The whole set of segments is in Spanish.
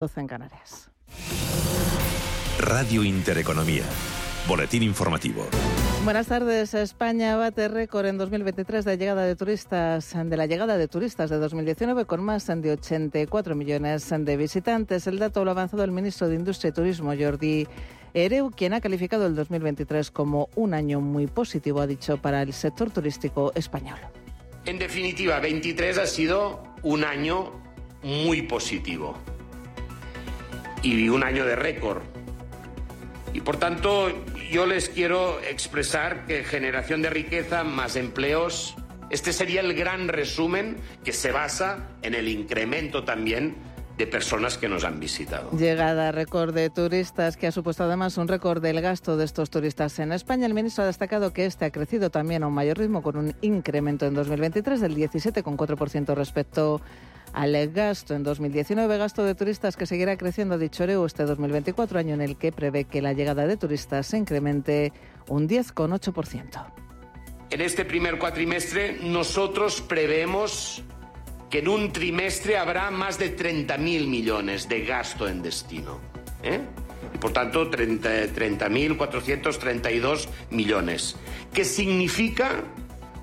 12 en Canarias. Radio Intereconomía. Boletín informativo. Buenas tardes. España bate récord en 2023 de llegada de turistas, de la llegada de turistas de 2019 con más de 84 millones de visitantes. El dato lo ha avanzado el ministro de Industria y Turismo, Jordi Ereu, quien ha calificado el 2023 como un año muy positivo, ha dicho, para el sector turístico español. En definitiva, 23 ha sido un año muy positivo y un año de récord. Y por tanto, yo les quiero expresar que generación de riqueza más empleos, este sería el gran resumen que se basa en el incremento también de personas que nos han visitado. Llegada récord de turistas que ha supuesto además un récord del gasto de estos turistas en España. El ministro ha destacado que este ha crecido también a un mayor ritmo con un incremento en 2023 del 17,4% respecto al gasto en 2019, gasto de turistas que seguirá creciendo, dicho Oreo, este 2024, año en el que prevé que la llegada de turistas se incremente un 10,8%. En este primer cuatrimestre nosotros prevemos que en un trimestre habrá más de 30.000 millones de gasto en destino. ¿eh? Por tanto 30.432 millones. Que significa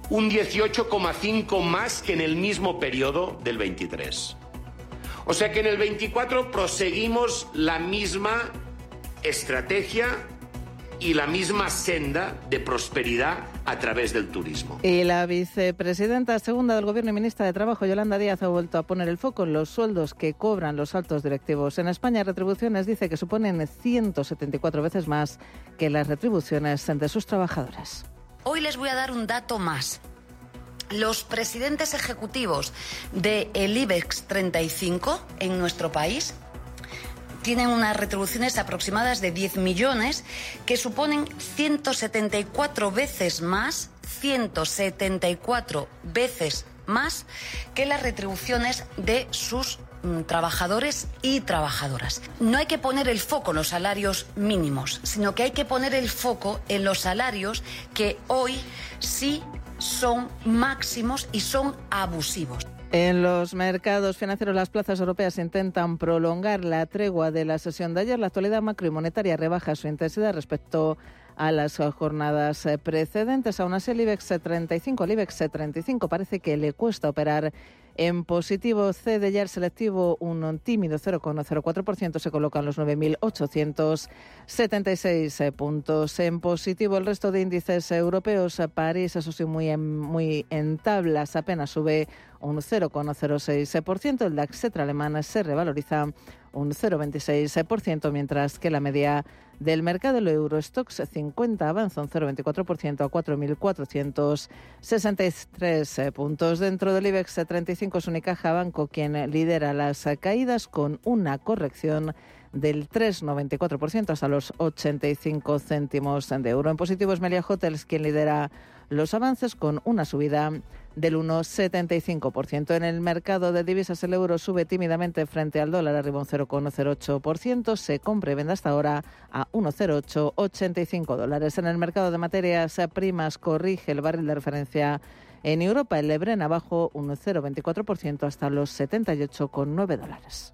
un 18,5 más que en el mismo periodo del 23. O sea que en el 24 proseguimos la misma estrategia y la misma senda de prosperidad a través del turismo. Y la vicepresidenta segunda del Gobierno y ministra de Trabajo, Yolanda Díaz, ha vuelto a poner el foco en los sueldos que cobran los altos directivos. En España, retribuciones dice que suponen 174 veces más que las retribuciones de sus trabajadores. Hoy les voy a dar un dato más. Los presidentes ejecutivos del IBEX 35 en nuestro país tienen unas retribuciones aproximadas de 10 millones que suponen 174 veces más, 174 veces más que las retribuciones de sus mm, trabajadores y trabajadoras. No hay que poner el foco en los salarios mínimos, sino que hay que poner el foco en los salarios que hoy sí son máximos y son abusivos. En los mercados financieros, las plazas europeas intentan prolongar la tregua de la sesión de ayer. La actualidad macro y monetaria rebaja su intensidad respecto a las jornadas precedentes. Aún así, el IBEX 35, el IBEX 35 parece que le cuesta operar en positivo, cede ya el selectivo un tímido 0,04%, se colocan los 9.876 puntos. En positivo, el resto de índices europeos, París, eso sí, muy en, muy en tablas, apenas sube un 0,06%. El DAX alemán se revaloriza un 0,26%, mientras que la media del mercado, el Eurostox 50 avanza un 0,24% a 4.463 puntos. Dentro del IBEX 35 es Unicaja Banco quien lidera las caídas con una corrección del 3,94% hasta los 85 céntimos de euro. En positivo es Melia Hotels quien lidera los avances con una subida del 1,75%. En el mercado de divisas el euro sube tímidamente frente al dólar, arriba un 0,08%, se compra y vende hasta ahora a 1,0885 dólares. En el mercado de materias primas corrige el barril de referencia en Europa, el Lebren abajo un 0,24% hasta los 78,9 dólares.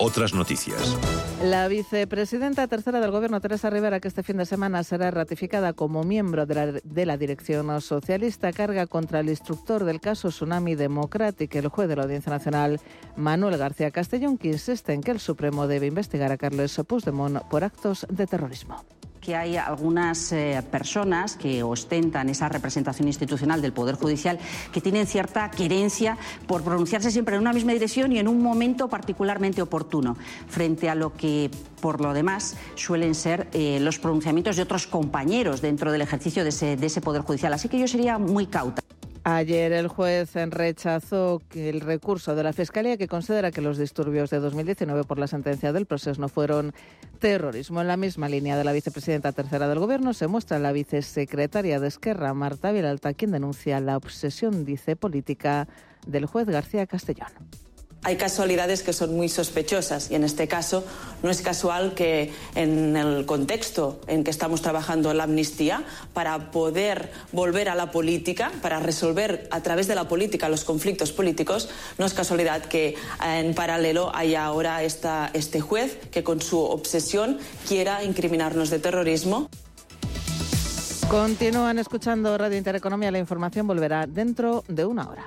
Otras noticias. La vicepresidenta tercera del Gobierno, Teresa Rivera, que este fin de semana será ratificada como miembro de la, dirección socialista, carga contra el instructor del caso Tsunami Democratic, el juez de la Audiencia Nacional, Manuel García Castellón, que insiste en que el Supremo debe investigar a Carlos Puigdemont por actos de terrorismo que hay algunas eh, personas que ostentan esa representación institucional del Poder Judicial que tienen cierta querencia por pronunciarse siempre en una misma dirección y en un momento particularmente oportuno, frente a lo que, por lo demás, suelen ser eh, los pronunciamientos de otros compañeros dentro del ejercicio de ese, de ese Poder Judicial. Así que yo sería muy cauta. Ayer el juez rechazó el recurso de la Fiscalía que considera que los disturbios de 2019 por la sentencia del proceso no fueron terrorismo. En la misma línea de la vicepresidenta tercera del Gobierno se muestra la vicesecretaria de Esquerra, Marta Vilalta, quien denuncia la obsesión, dice, política del juez García Castellón hay casualidades que son muy sospechosas y en este caso no es casual que en el contexto en que estamos trabajando la amnistía para poder volver a la política, para resolver a través de la política los conflictos políticos, no es casualidad que en paralelo haya ahora este juez que con su obsesión quiera incriminarnos de terrorismo. Continúan escuchando Radio Intereconomía. La información volverá dentro de una hora.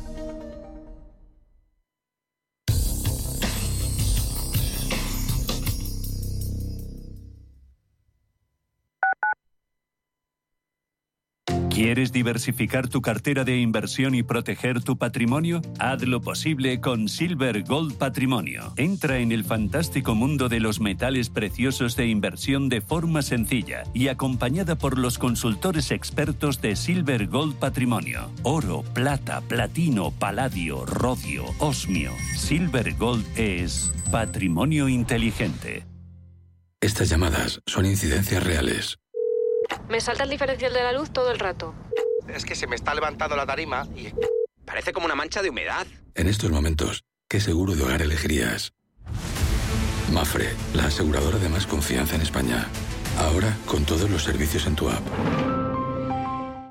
¿Quieres diversificar tu cartera de inversión y proteger tu patrimonio? Haz lo posible con Silver Gold Patrimonio. Entra en el fantástico mundo de los metales preciosos de inversión de forma sencilla y acompañada por los consultores expertos de Silver Gold Patrimonio. Oro, plata, platino, paladio, rodio, osmio. Silver Gold es patrimonio inteligente. Estas llamadas son incidencias reales. Me salta el diferencial de la luz todo el rato. Es que se me está levantando la tarima y parece como una mancha de humedad. En estos momentos, ¿qué seguro de hogar elegirías? Mafre, la aseguradora de más confianza en España. Ahora con todos los servicios en tu app.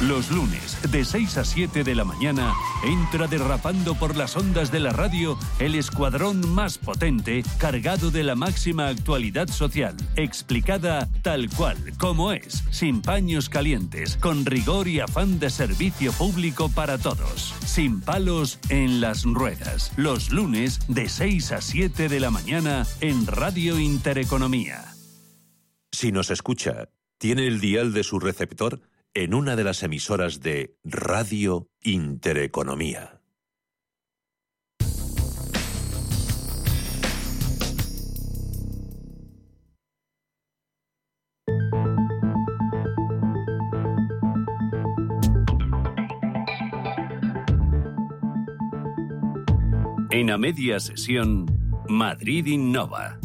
Los lunes, de 6 a 7 de la mañana, entra derrapando por las ondas de la radio el escuadrón más potente, cargado de la máxima actualidad social, explicada tal cual, como es, sin paños calientes, con rigor y afán de servicio público para todos, sin palos en las ruedas. Los lunes, de 6 a 7 de la mañana, en Radio Intereconomía. Si nos escucha, ¿tiene el dial de su receptor? En una de las emisoras de Radio Intereconomía. En a media sesión, Madrid Innova.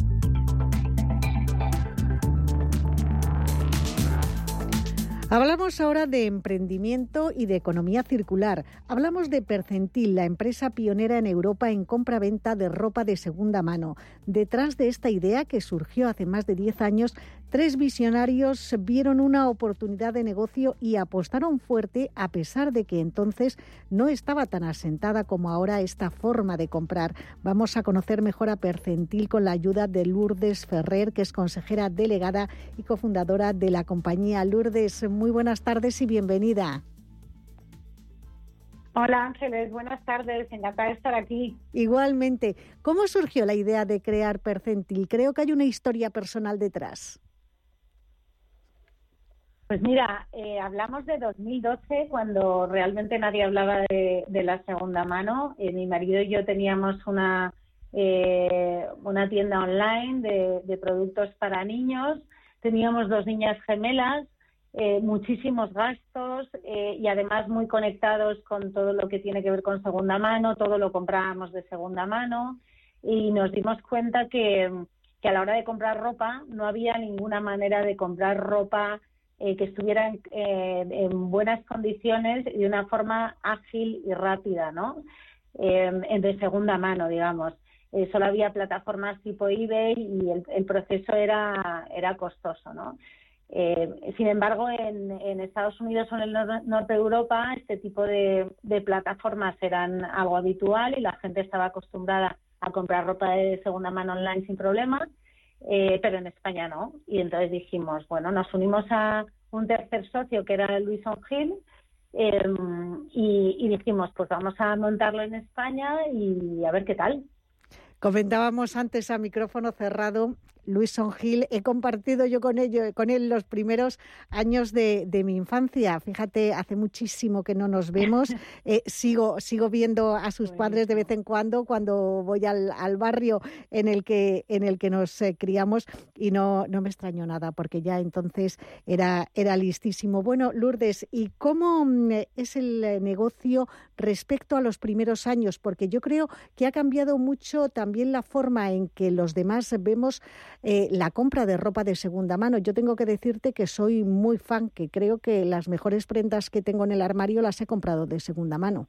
Hablamos ahora de emprendimiento y de economía circular. Hablamos de Percentil, la empresa pionera en Europa en compra-venta de ropa de segunda mano. Detrás de esta idea, que surgió hace más de 10 años, tres visionarios vieron una oportunidad de negocio y apostaron fuerte a pesar de que entonces no estaba tan asentada como ahora esta forma de comprar. Vamos a conocer mejor a Percentil con la ayuda de Lourdes Ferrer, que es consejera delegada y cofundadora de la compañía Lourdes muy buenas tardes y bienvenida. Hola Ángeles, buenas tardes, encantada de estar aquí. Igualmente, ¿cómo surgió la idea de crear Percentil? Creo que hay una historia personal detrás. Pues mira, eh, hablamos de 2012 cuando realmente nadie hablaba de, la segunda mano. Eh, mi marido y yo teníamos una, eh, una tienda online de, productos para niños. Teníamos dos niñas gemelas eh, muchísimos gastos y además muy conectados con todo lo que tiene que ver con segunda mano, todo lo comprábamos de segunda mano y nos dimos cuenta que, a la hora de comprar ropa no había ninguna manera de comprar ropa eh, que estuviera en, buenas condiciones y de una forma ágil y rápida, ¿no? de segunda mano, digamos. solo había plataformas tipo eBay y el, el proceso era, era costoso, ¿no? Eh, sin embargo, en, Estados Unidos o en el norte de Europa, este tipo de, plataformas eran algo habitual y la gente estaba acostumbrada a comprar ropa de segunda mano online sin problemas. Eh, pero en España no. Y entonces dijimos, bueno, nos unimos a un tercer socio que era Luis Ongil em, y, y dijimos, pues vamos a montarlo en España y a ver qué tal. Comentábamos antes a micrófono cerrado Luis Songil, he compartido yo con, ello, con él los primeros años de, mi infancia. Fíjate, hace muchísimo que no nos vemos. Eh, sigo, sigo viendo a sus padres de vez en cuando cuando voy al, barrio en el que, en el que nos eh, criamos y no, no me extraño nada porque ya entonces era, era listísimo. Bueno, Lourdes, ¿y cómo mm, es el negocio respecto a los primeros años? Porque yo creo que ha cambiado mucho también la forma en que los demás vemos eh, la compra de ropa de segunda mano. Yo tengo que decirte que soy muy fan, que creo que las mejores prendas que tengo en el armario las he comprado de segunda mano.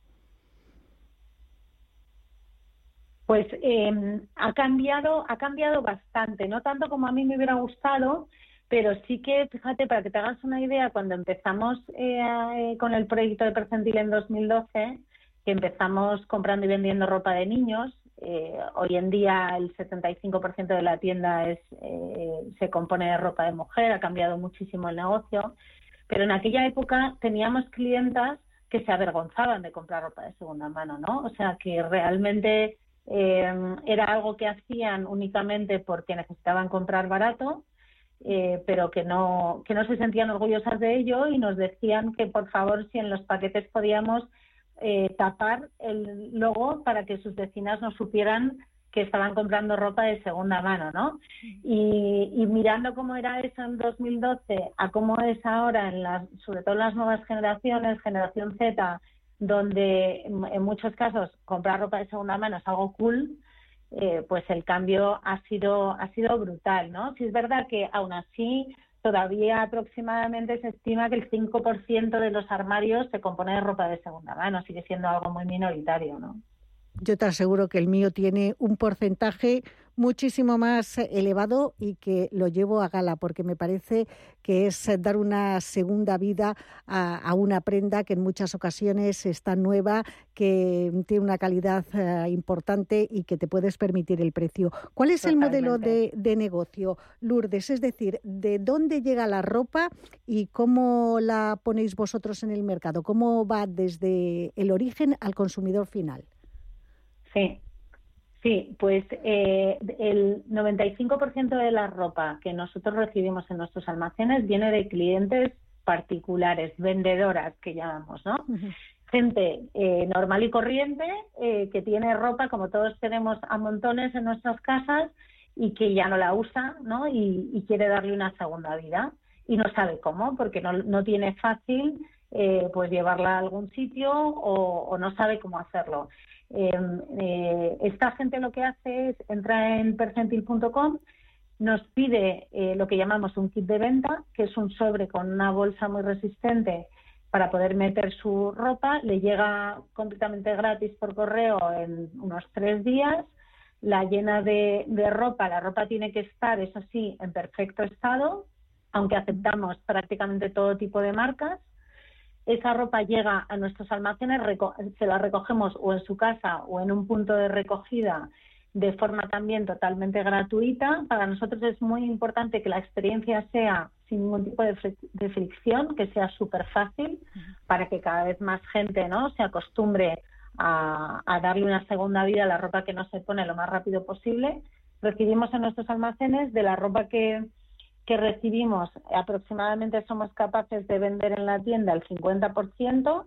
Pues em, ha cambiado, ha cambiado bastante, no tanto como a mí me hubiera gustado, pero sí que, fíjate, para que te hagas una idea, cuando empezamos eh, eh, con el proyecto de Percentil en 2012, que empezamos comprando y vendiendo ropa de niños, eh, hoy en día el 75% de la tienda es, eh, se compone de ropa de mujer, ha cambiado muchísimo el negocio, pero en aquella época teníamos clientas que se avergonzaban de comprar ropa de segunda mano, ¿no? O sea, que realmente eh, era algo que hacían únicamente porque necesitaban comprar barato, pero que no, que no se sentían orgullosas de ello y nos decían que por favor si en los paquetes podíamos eh, tapar el logo para que sus vecinas no supieran que estaban comprando ropa de segunda mano, ¿no? Y, mirando cómo era eso en 2012 a cómo es ahora, en las, sobre todo en las nuevas generaciones, generación Z, donde en muchos casos comprar ropa de segunda mano es algo cool, eh, pues el cambio ha sido ha sido brutal, ¿no? Si es verdad que aún así todavía aproximadamente se estima que el 5% de los armarios se compone de ropa de segunda mano, sigue siendo algo muy minoritario, ¿no? Yo te aseguro que el mío tiene un porcentaje muchísimo más elevado y que lo llevo a gala porque me parece que es dar una segunda vida a, una prenda que en muchas ocasiones está nueva, que tiene una calidad eh, importante y que te puedes permitir el precio. ¿Cuál es el modelo de, de negocio, Lourdes? Es decir, ¿de dónde llega la ropa y cómo la ponéis vosotros en el mercado? ¿Cómo va desde el origen al consumidor final? Sí, Sí, pues eh, el 95% de la ropa que nosotros recibimos en nuestros almacenes viene de clientes particulares, vendedoras que llamamos, ¿no? Gente eh, normal y corriente eh, que tiene ropa, como todos tenemos a montones en nuestras casas y que ya no la usa, ¿no? Y, quiere darle una segunda vida y no sabe cómo, porque no, no tiene fácil pues llevarla a algún sitio o, o no sabe cómo hacerlo. Em, eh, esta gente lo que hace es entra en percentil.com, nos pide eh, lo que llamamos un kit de venta, que es un sobre con una bolsa muy resistente para poder meter su ropa, le llega completamente gratis por correo en unos tres días, la llena de, de ropa, la ropa tiene que estar, eso sí, en perfecto estado, aunque aceptamos prácticamente todo tipo de marcas, esa ropa llega a nuestros almacenes, se la recogemos o en su casa o en un punto de recogida de forma también totalmente gratuita. Para nosotros es muy importante que la experiencia sea sin ningún tipo de, fricción, que sea súper fácil para que cada vez más gente ¿no? se acostumbre a, a, darle una segunda vida a la ropa que no se pone lo más rápido posible. Recibimos en nuestros almacenes de la ropa que, que recibimos, aproximadamente somos capaces de vender en la tienda el 50%.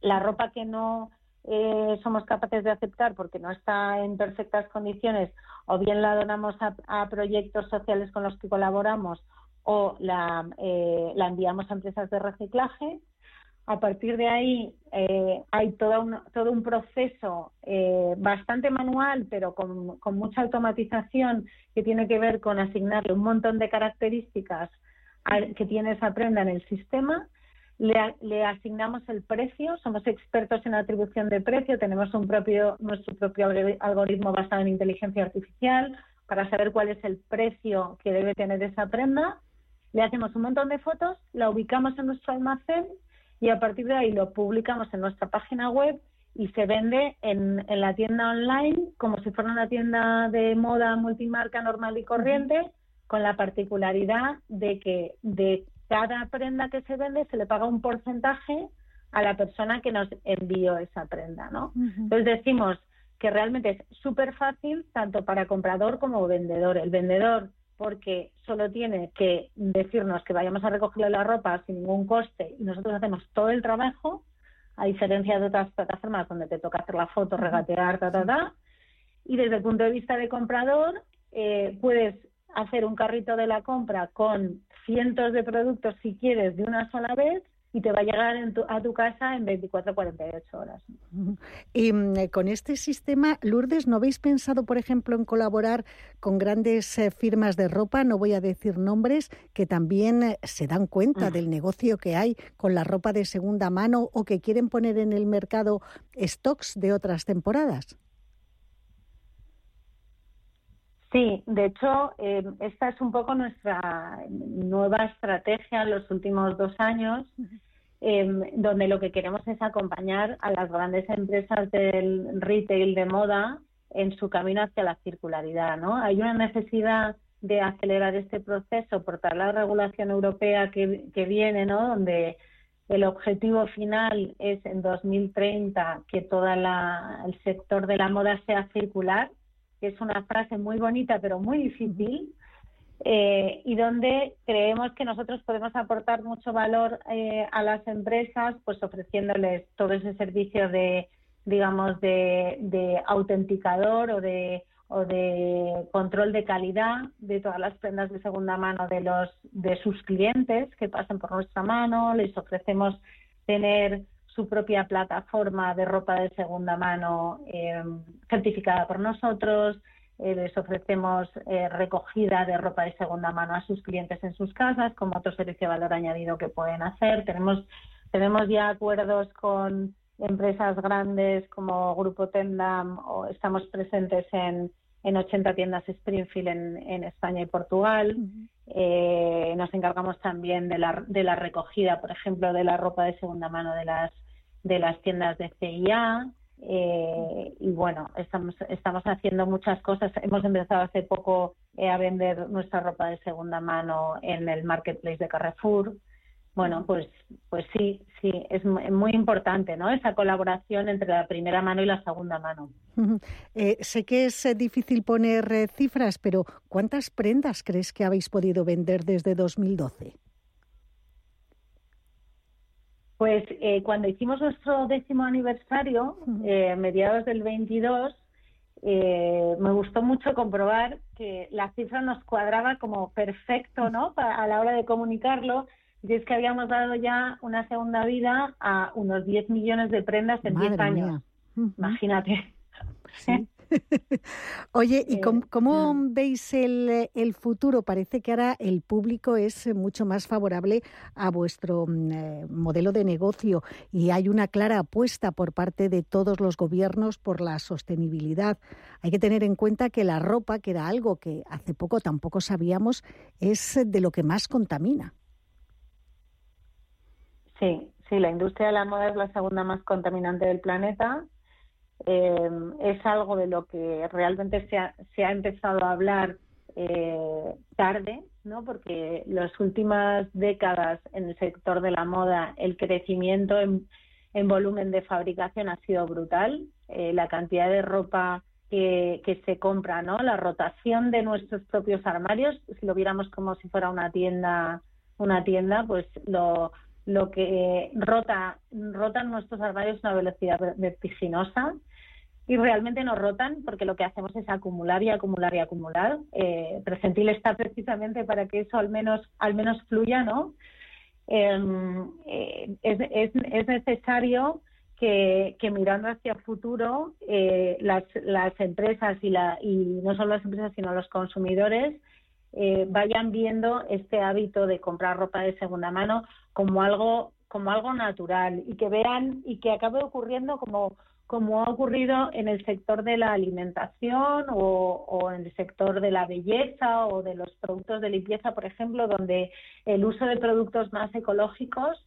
La ropa que no eh, somos capaces de aceptar porque no está en perfectas condiciones, o bien la donamos a, proyectos sociales con los que colaboramos o la, eh, la enviamos a empresas de reciclaje. A partir de ahí eh, hay todo un, todo un proceso eh, bastante manual, pero con, mucha automatización que tiene que ver con asignarle un montón de características que tiene esa prenda en el sistema. Le, asignamos el precio, somos expertos en atribución de precio, tenemos un propio, nuestro propio algoritmo basado en inteligencia artificial para saber cuál es el precio que debe tener esa prenda. Le hacemos un montón de fotos, la ubicamos en nuestro almacén y a partir de ahí lo publicamos en nuestra página web y se vende en, en la tienda online como si fuera una tienda de moda multimarca normal y corriente, con la particularidad de que de cada prenda que se vende se le paga un porcentaje a la persona que nos envió esa prenda, ¿no? Entonces decimos que realmente es súper fácil tanto para comprador como vendedor. El vendedor porque solo tiene que decirnos que vayamos a recogerle la ropa sin ningún coste y nosotros hacemos todo el trabajo, a diferencia de otras plataformas donde te toca hacer la foto, regatear, ta, ta, ta. Y desde el punto de vista de comprador, eh, puedes hacer un carrito de la compra con cientos de productos si quieres de una sola vez y te va a llegar a tu casa en 24 48 horas. Y mm, eh, con este sistema, Lourdes, ¿no habéis pensado, por ejemplo, en colaborar con grandes eh, firmas de ropa, no voy a decir nombres, que también eh, se dan cuenta mm. del negocio que hay con la ropa de segunda mano o que quieren poner en el mercado stocks de otras temporadas? Sí, de hecho, esta es un poco nuestra nueva estrategia en los últimos dos años, em, donde lo que queremos es acompañar a las grandes empresas del retail de moda en su camino hacia la circularidad. ¿no? Hay una necesidad de acelerar este proceso por toda la regulación europea que, que viene, ¿no? donde el objetivo final es en 2030 que todo el sector de la moda sea circular que es una frase muy bonita pero muy difícil, eh, y donde creemos que nosotros podemos aportar mucho valor eh, a las empresas, pues ofreciéndoles todo ese servicio de, digamos, de, autenticador o de, control de calidad de todas las prendas de segunda mano de los de sus clientes que pasen por nuestra mano, les ofrecemos tener su propia plataforma de ropa de segunda mano eh, certificada por nosotros. Eh, les ofrecemos eh, recogida de ropa de segunda mano a sus clientes en sus casas, como otro servicio de valor añadido que pueden hacer. Tenemos, tenemos ya acuerdos con empresas grandes como Grupo Tendam o estamos presentes en, en 80 tiendas Springfield en, en España y Portugal. nos encargamos también de la, de la recogida, por ejemplo, de la ropa de segunda mano de las de las tiendas de CIA. Eh, y bueno, estamos, estamos haciendo muchas cosas. Hemos empezado hace poco eh, a vender nuestra ropa de segunda mano en el marketplace de Carrefour. Bueno, pues, pues sí, sí, es muy importante, ¿no? Esa colaboración entre la primera mano y la segunda mano. Eh, sé que es difícil poner cifras, pero ¿cuántas prendas crees que habéis podido vender desde 2012? Pues eh, cuando hicimos nuestro décimo aniversario, eh, mediados del 22, eh, me gustó mucho comprobar que la cifra nos cuadraba como perfecto, ¿no? a la hora de comunicarlo. Y es que habíamos dado ya una segunda vida a unos 10 millones de prendas en 10 años. Imagínate. Sí. Oye, ¿y cómo, mm. veis el, el, futuro? Parece que ahora el público es mucho más favorable a vuestro mm, eh, modelo de negocio y hay una clara apuesta por parte de todos los gobiernos por la sostenibilidad. Hay que tener en cuenta que la ropa, que era algo que hace poco tampoco sabíamos, es de lo que más contamina. Sí, sí, la industria de la moda es la segunda más contaminante del planeta eh, es algo de lo que realmente se ha, se ha empezado a hablar eh, tarde, ¿no? porque las últimas décadas en el sector de la moda el crecimiento en, volumen de fabricación ha sido brutal. Eh, la cantidad de ropa que, que, se compra, ¿no? la rotación de nuestros propios armarios, si lo viéramos como si fuera una tienda, una tienda, pues lo, lo que rota, rotan nuestros armarios a una velocidad vertiginosa y realmente nos rotan porque lo que hacemos es acumular y acumular y acumular. Eh, Presentil está precisamente para que eso al menos, al menos fluya, ¿no? Em, eh, es, es, necesario que, mirando hacia futuro eh, las, las empresas y, la, y no solo las empresas sino los consumidores vayan viendo este hábito de comprar ropa de segunda mano como algo como algo natural y que vean y que acabe ocurriendo como como ha ocurrido en el sector de la alimentación o, en el sector de la belleza o de los productos de limpieza, por ejemplo, donde el uso de productos más ecológicos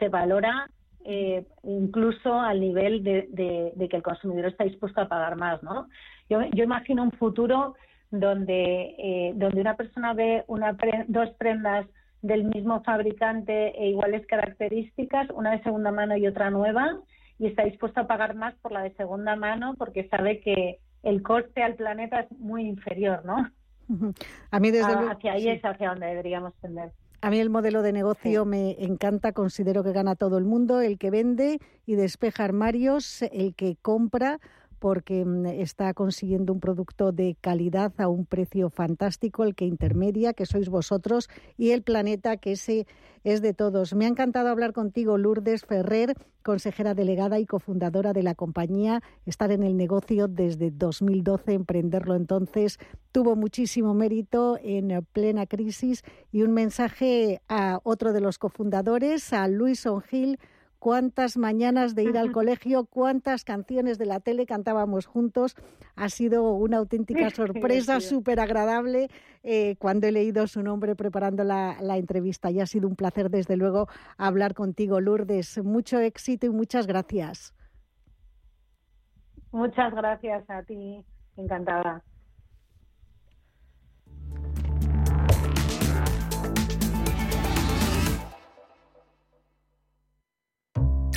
se valora eh, incluso al nivel de, que el consumidor está dispuesto a pagar más, ¿no? Yo, yo imagino un futuro donde, eh, donde una persona ve una dos prendas del mismo fabricante e iguales características, una de segunda mano y otra nueva, y está dispuesto a pagar más por la de segunda mano porque sabe que el coste al planeta es muy inferior, ¿no? A mí desde hacia ahí es hacia donde deberíamos tender. A mí el modelo de negocio me encanta, considero que gana todo el mundo, el que vende y despeja armarios, el que compra porque mm, está consiguiendo un producto de calidad a un precio fantástico, el que intermedia, que sois vosotros, y el planeta, que ese es de todos. Me ha encantado hablar contigo, Lourdes Ferrer, consejera delegada y cofundadora de la compañía, estar en el negocio desde 2012, emprenderlo entonces tuvo muchísimo mérito en plena crisis y un mensaje a otro de los cofundadores, a Luis Ongil, cuántas mañanas de ir al colegio, cuántas canciones de la tele cantábamos juntos. Ha sido una auténtica sorpresa, súper agradable eh, cuando he leído su nombre preparando la, la, entrevista. Y ha sido un placer, desde luego, hablar contigo, Lourdes. Mucho éxito y muchas gracias. Muchas gracias a ti. Encantada.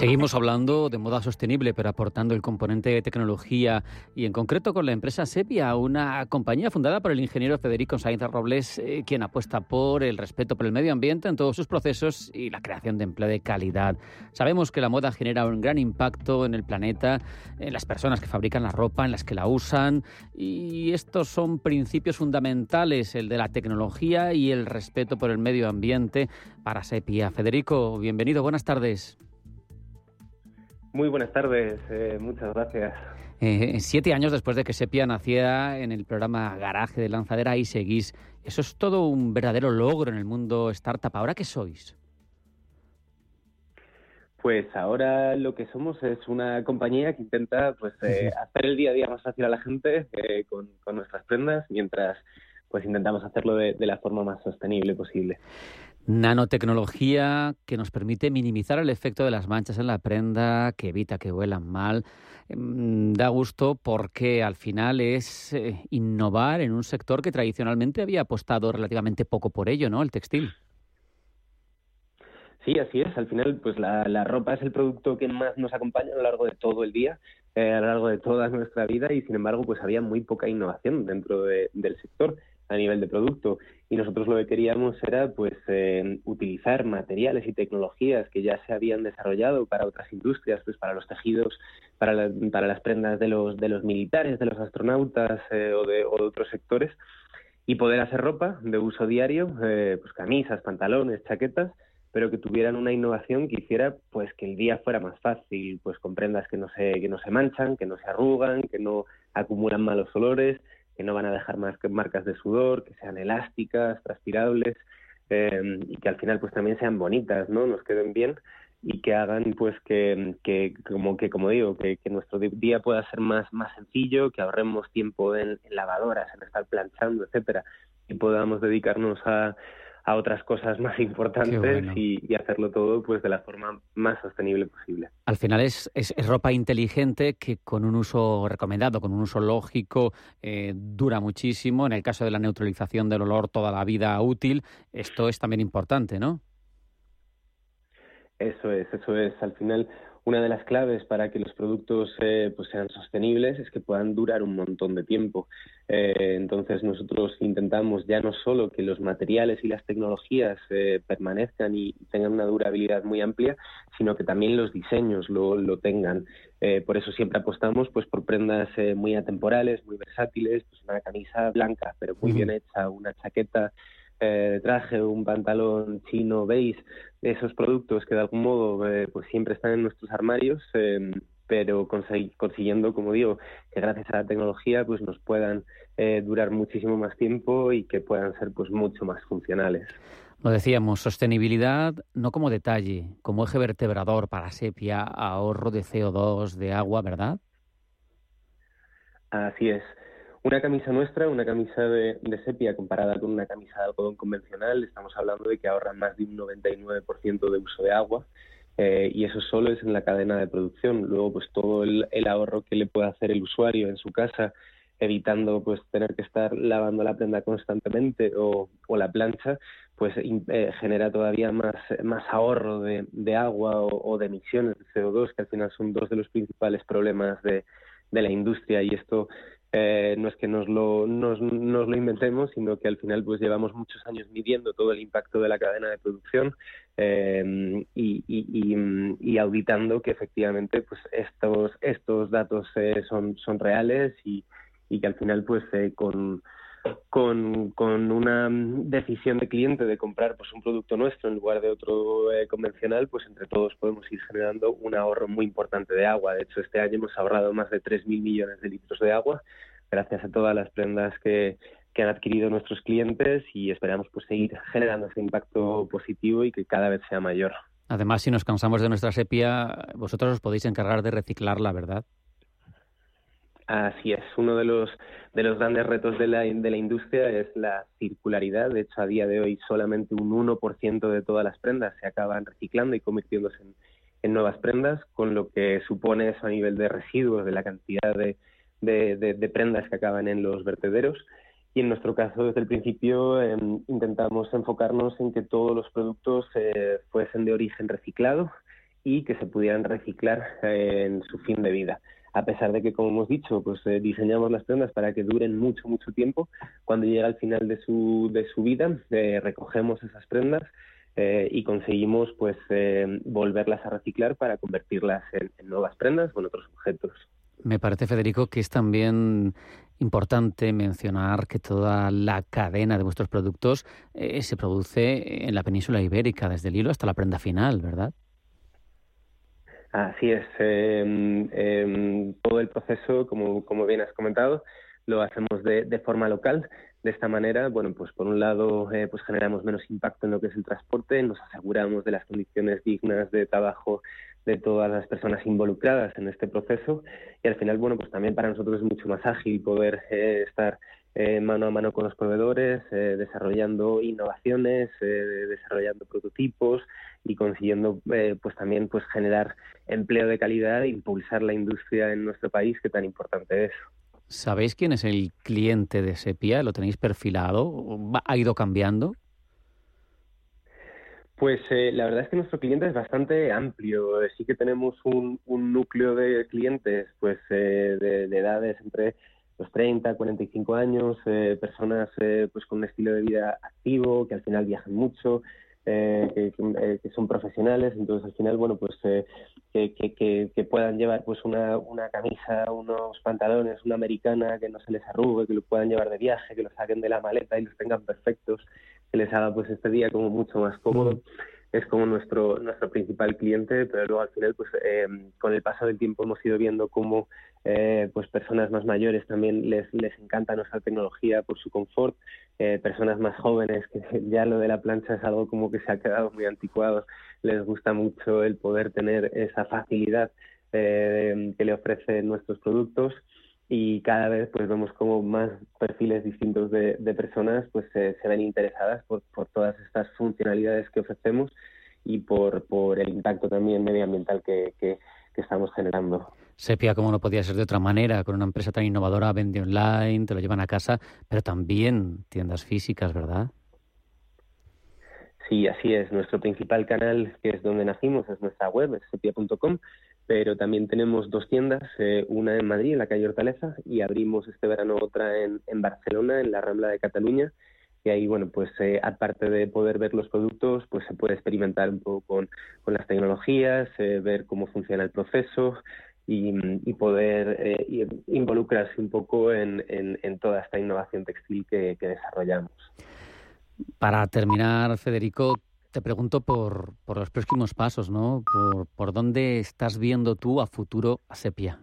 Seguimos hablando de moda sostenible, pero aportando el componente de tecnología y en concreto con la empresa Sepia, una compañía fundada por el ingeniero Federico Sainz Robles, eh, quien apuesta por el respeto por el medio ambiente en todos sus procesos y la creación de empleo de calidad. Sabemos que la moda genera un gran impacto en el planeta, en las personas que fabrican la ropa, en las que la usan, y estos son principios fundamentales, el de la tecnología y el respeto por el medio ambiente para Sepia. Federico, bienvenido, buenas tardes. Muy buenas tardes, eh, muchas gracias. Eh, siete años después de que Sepia naciera en el programa Garaje de Lanzadera, y seguís. Eso es todo un verdadero logro en el mundo startup. ¿Ahora qué sois? Pues ahora lo que somos es una compañía que intenta pues eh, hacer el día a día más fácil a la gente con, nuestras prendas, mientras pues intentamos hacerlo de la forma más sostenible posible nanotecnología que nos permite minimizar el efecto de las manchas en la prenda, que evita que huelan mal. Mm, da gusto porque al final es eh, innovar en un sector que tradicionalmente había apostado relativamente poco por ello, ¿no? El textil. Sí, así es. Al final, pues la, ropa es el producto que más nos acompaña a lo largo de todo el día, eh, a lo largo de toda nuestra vida y, sin embargo, pues había muy poca innovación dentro del sector a nivel de producto. Y nosotros lo que queríamos era pues eh, utilizar materiales y tecnologías que ya se habían desarrollado para otras industrias pues para los tejidos para, para las prendas de los de los militares de los astronautas eh, o, de, otros sectores. Y poder hacer ropa de uso diario eh, pues camisas pantalones chaquetas pero que tuvieran una innovación que hiciera pues que el día fuera más fácil pues con prendas que no se que no se manchan que no se arrugan que no acumulan malos olores que no van a dejar más marcas de sudor, que sean elásticas, transpirables eh, y que al final pues también sean bonitas, ¿no? Nos queden bien y que hagan pues que, que como que como digo que, nuestro día pueda ser más más sencillo que ahorremos tiempo en, en lavadoras en estar planchando etcétera y podamos dedicarnos a, a otras cosas más importantes y, hacerlo todo pues de la forma más sostenible posible. Al final es, es, ropa inteligente que con un uso recomendado, con un uso lógico, eh, dura muchísimo. En el caso de la neutralización del olor, toda la vida útil. Esto es también importante, ¿no? Eso es, eso es. Al final, una de las claves para que los productos eh, pues sean sostenibles es que puedan durar un montón de tiempo. Eh, entonces nosotros intentamos ya no solo que los materiales y las tecnologías eh, permanezcan y tengan una durabilidad muy amplia, sino que también los diseños lo, lo tengan. por eso siempre apostamos pues por prendas muy atemporales, muy versátiles, pues una camisa blanca pero muy bien hecha, una chaqueta eh, traje, un pantalón chino veis esos productos que de algún modo eh, pues siempre están en nuestros armarios, em, pero consiguiendo, como digo, que gracias a la tecnología pues nos puedan eh, durar muchísimo más tiempo y que puedan ser pues mucho más funcionales. Lo decíamos, sostenibilidad no como detalle, como eje vertebrador para sepia, ahorro de CO2, de agua, ¿verdad? Así es. Una camisa nuestra, una camisa de, sepia comparada con una camisa de algodón convencional, estamos hablando de que ahorra más de un 99% de uso de agua eh, y eso solo es en la cadena de producción. Luego, pues todo el, ahorro que le puede hacer el usuario en su casa, evitando pues tener que estar lavando la prenda constantemente o, la plancha, pues eh, genera todavía más, más ahorro de, agua o, de emisiones de CO2, que al final son dos de los principales problemas de, de la industria y esto eh, no es que nos lo, nos, lo inventemos, sino que al final pues llevamos muchos años midiendo todo el impacto de la cadena de producción eh, y, auditando que efectivamente pues estos, estos datos eh, son, son reales y, que al final pues con, con, con, una decisión de cliente de comprar pues un producto nuestro en lugar de otro convencional, pues entre todos podemos ir generando un ahorro muy importante de agua. De hecho, este año hemos ahorrado más de 3.000 millones de litros de agua gracias a todas las prendas que, han adquirido nuestros clientes y esperamos pues seguir generando ese impacto positivo y que cada vez sea mayor. Además, si nos cansamos de nuestra sepia, vosotros os podéis encargar de reciclarla, ¿verdad? Así es, uno de los, de los grandes retos de la, de la industria es la circularidad. De hecho, a día de hoy solamente un 1% de todas las prendas se acaban reciclando y convirtiéndose en, en nuevas prendas, con lo que supone eso a nivel de residuos, de la cantidad de, de, prendas que acaban en los vertederos. Y en nuestro caso, desde el principio, em, intentamos enfocarnos en que todos los productos eh, fuesen de origen reciclado y que se pudieran reciclar eh, en su fin de vida. A pesar de que, como hemos dicho, pues eh, diseñamos las prendas para que duren mucho, mucho tiempo, cuando llega al final de su, de su vida, recogemos esas prendas y conseguimos pues volverlas a reciclar para convertirlas en, en nuevas prendas o en otros objetos. Me parece, Federico, que es también importante mencionar que toda la cadena de vuestros productos eh, se produce en la península ibérica, desde el hilo hasta la prenda final, ¿verdad? Así es. Em, todo el proceso, como, como bien has comentado, lo hacemos de, de, forma local. De esta manera, bueno, pues por un lado, eh, pues generamos menos impacto en lo que es el transporte, nos aseguramos de las condiciones dignas de trabajo de todas las personas involucradas en este proceso y al final, bueno, pues también para nosotros es mucho más ágil poder eh, estar eh, mano a mano con los proveedores, eh, desarrollando innovaciones, desarrollando prototipos y consiguiendo pues también pues generar empleo de calidad e impulsar la industria en nuestro país que tan importante es. ¿Sabéis quién es el cliente de Sepia? ¿Lo tenéis perfilado? ¿Ha ido cambiando? Pues eh, la verdad es que nuestro cliente es bastante amplio. Sí que tenemos un, núcleo de clientes pues eh, de, edades entre los 30, 45 años, eh, personas pues con un estilo de vida activo, que al final viajan mucho, que, son profesionales. Entonces al final, bueno, pues que, puedan llevar pues una, una camisa, unos pantalones, una americana que no se les arrugue, que lo puedan llevar de viaje, que lo saquen de la maleta y los tengan perfectos que les haga pues este día como mucho más cómodo. Mm. Es como nuestro nuestro principal cliente, pero luego al final pues eh, con el paso del tiempo hemos ido viendo cómo eh, pues personas más mayores también les, les encanta nuestra tecnología por su confort, eh, personas más jóvenes que ya lo de la plancha es algo como que se ha quedado muy anticuado, les gusta mucho el poder tener esa facilidad que le ofrecen nuestros productos y cada vez pues vemos como más perfiles distintos de, personas pues se ven interesadas por, por, todas estas funcionalidades que ofrecemos y por, por el impacto también medioambiental que, que, estamos generando. Sepia, como no podía ser de otra manera, con una empresa tan innovadora, vende online, te lo llevan a casa, pero también tiendas físicas, ¿verdad? Sí, así es. Nuestro principal canal, que es donde nacimos, es nuestra web, es sepia.com, pero también tenemos dos tiendas, eh, una en Madrid, en la calle Hortaleza, y abrimos este verano otra en, Barcelona, en la Rambla de Cataluña, y ahí, bueno, pues eh, aparte de poder ver los productos, pues se puede experimentar un poco con, las tecnologías, eh, ver cómo funciona el proceso y, poder involucrarse un poco en, toda esta innovación textil que, desarrollamos. Para terminar, Federico, te pregunto por, por los próximos pasos, ¿no? Por, por dónde estás viendo tú a futuro a Sepia.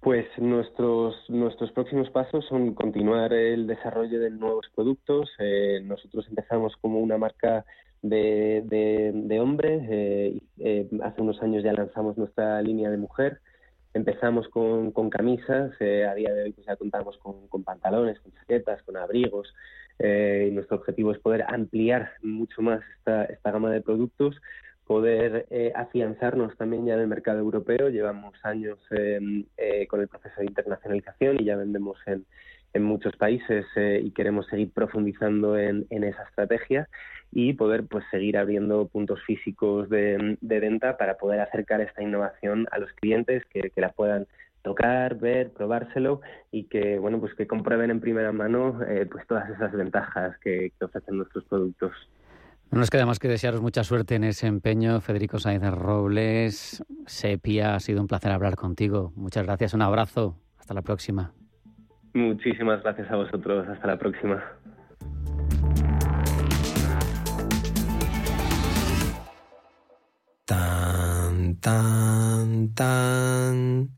Pues nuestros, nuestros próximos pasos son continuar el desarrollo de nuevos productos. Eh, nosotros empezamos como una marca de, de, de hombre. Eh, eh, hace unos años ya lanzamos nuestra línea de mujer. Empezamos con, con camisas. A día de hoy pues ya contamos con, con pantalones, con chaquetas, con abrigos. Eh, nuestro objetivo es poder ampliar mucho más esta, esta gama de productos poder eh, afianzarnos también ya en el mercado europeo. Llevamos años eh, eh, con el proceso de internacionalización y ya vendemos en, en muchos países eh, y queremos seguir profundizando en, en, esa estrategia y poder pues seguir abriendo puntos físicos de, de, venta para poder acercar esta innovación a los clientes que, que la puedan tocar, ver, probárselo y que bueno pues que comprueben en primera mano eh, pues todas esas ventajas que, que ofrecen nuestros productos. No nos queda más que desearos mucha suerte en ese empeño. Federico Sáenz Robles, Sepia, ha sido un placer hablar contigo. Muchas gracias, un abrazo. Hasta la próxima. Muchísimas gracias a vosotros. Hasta la próxima. Tan, tan, tan,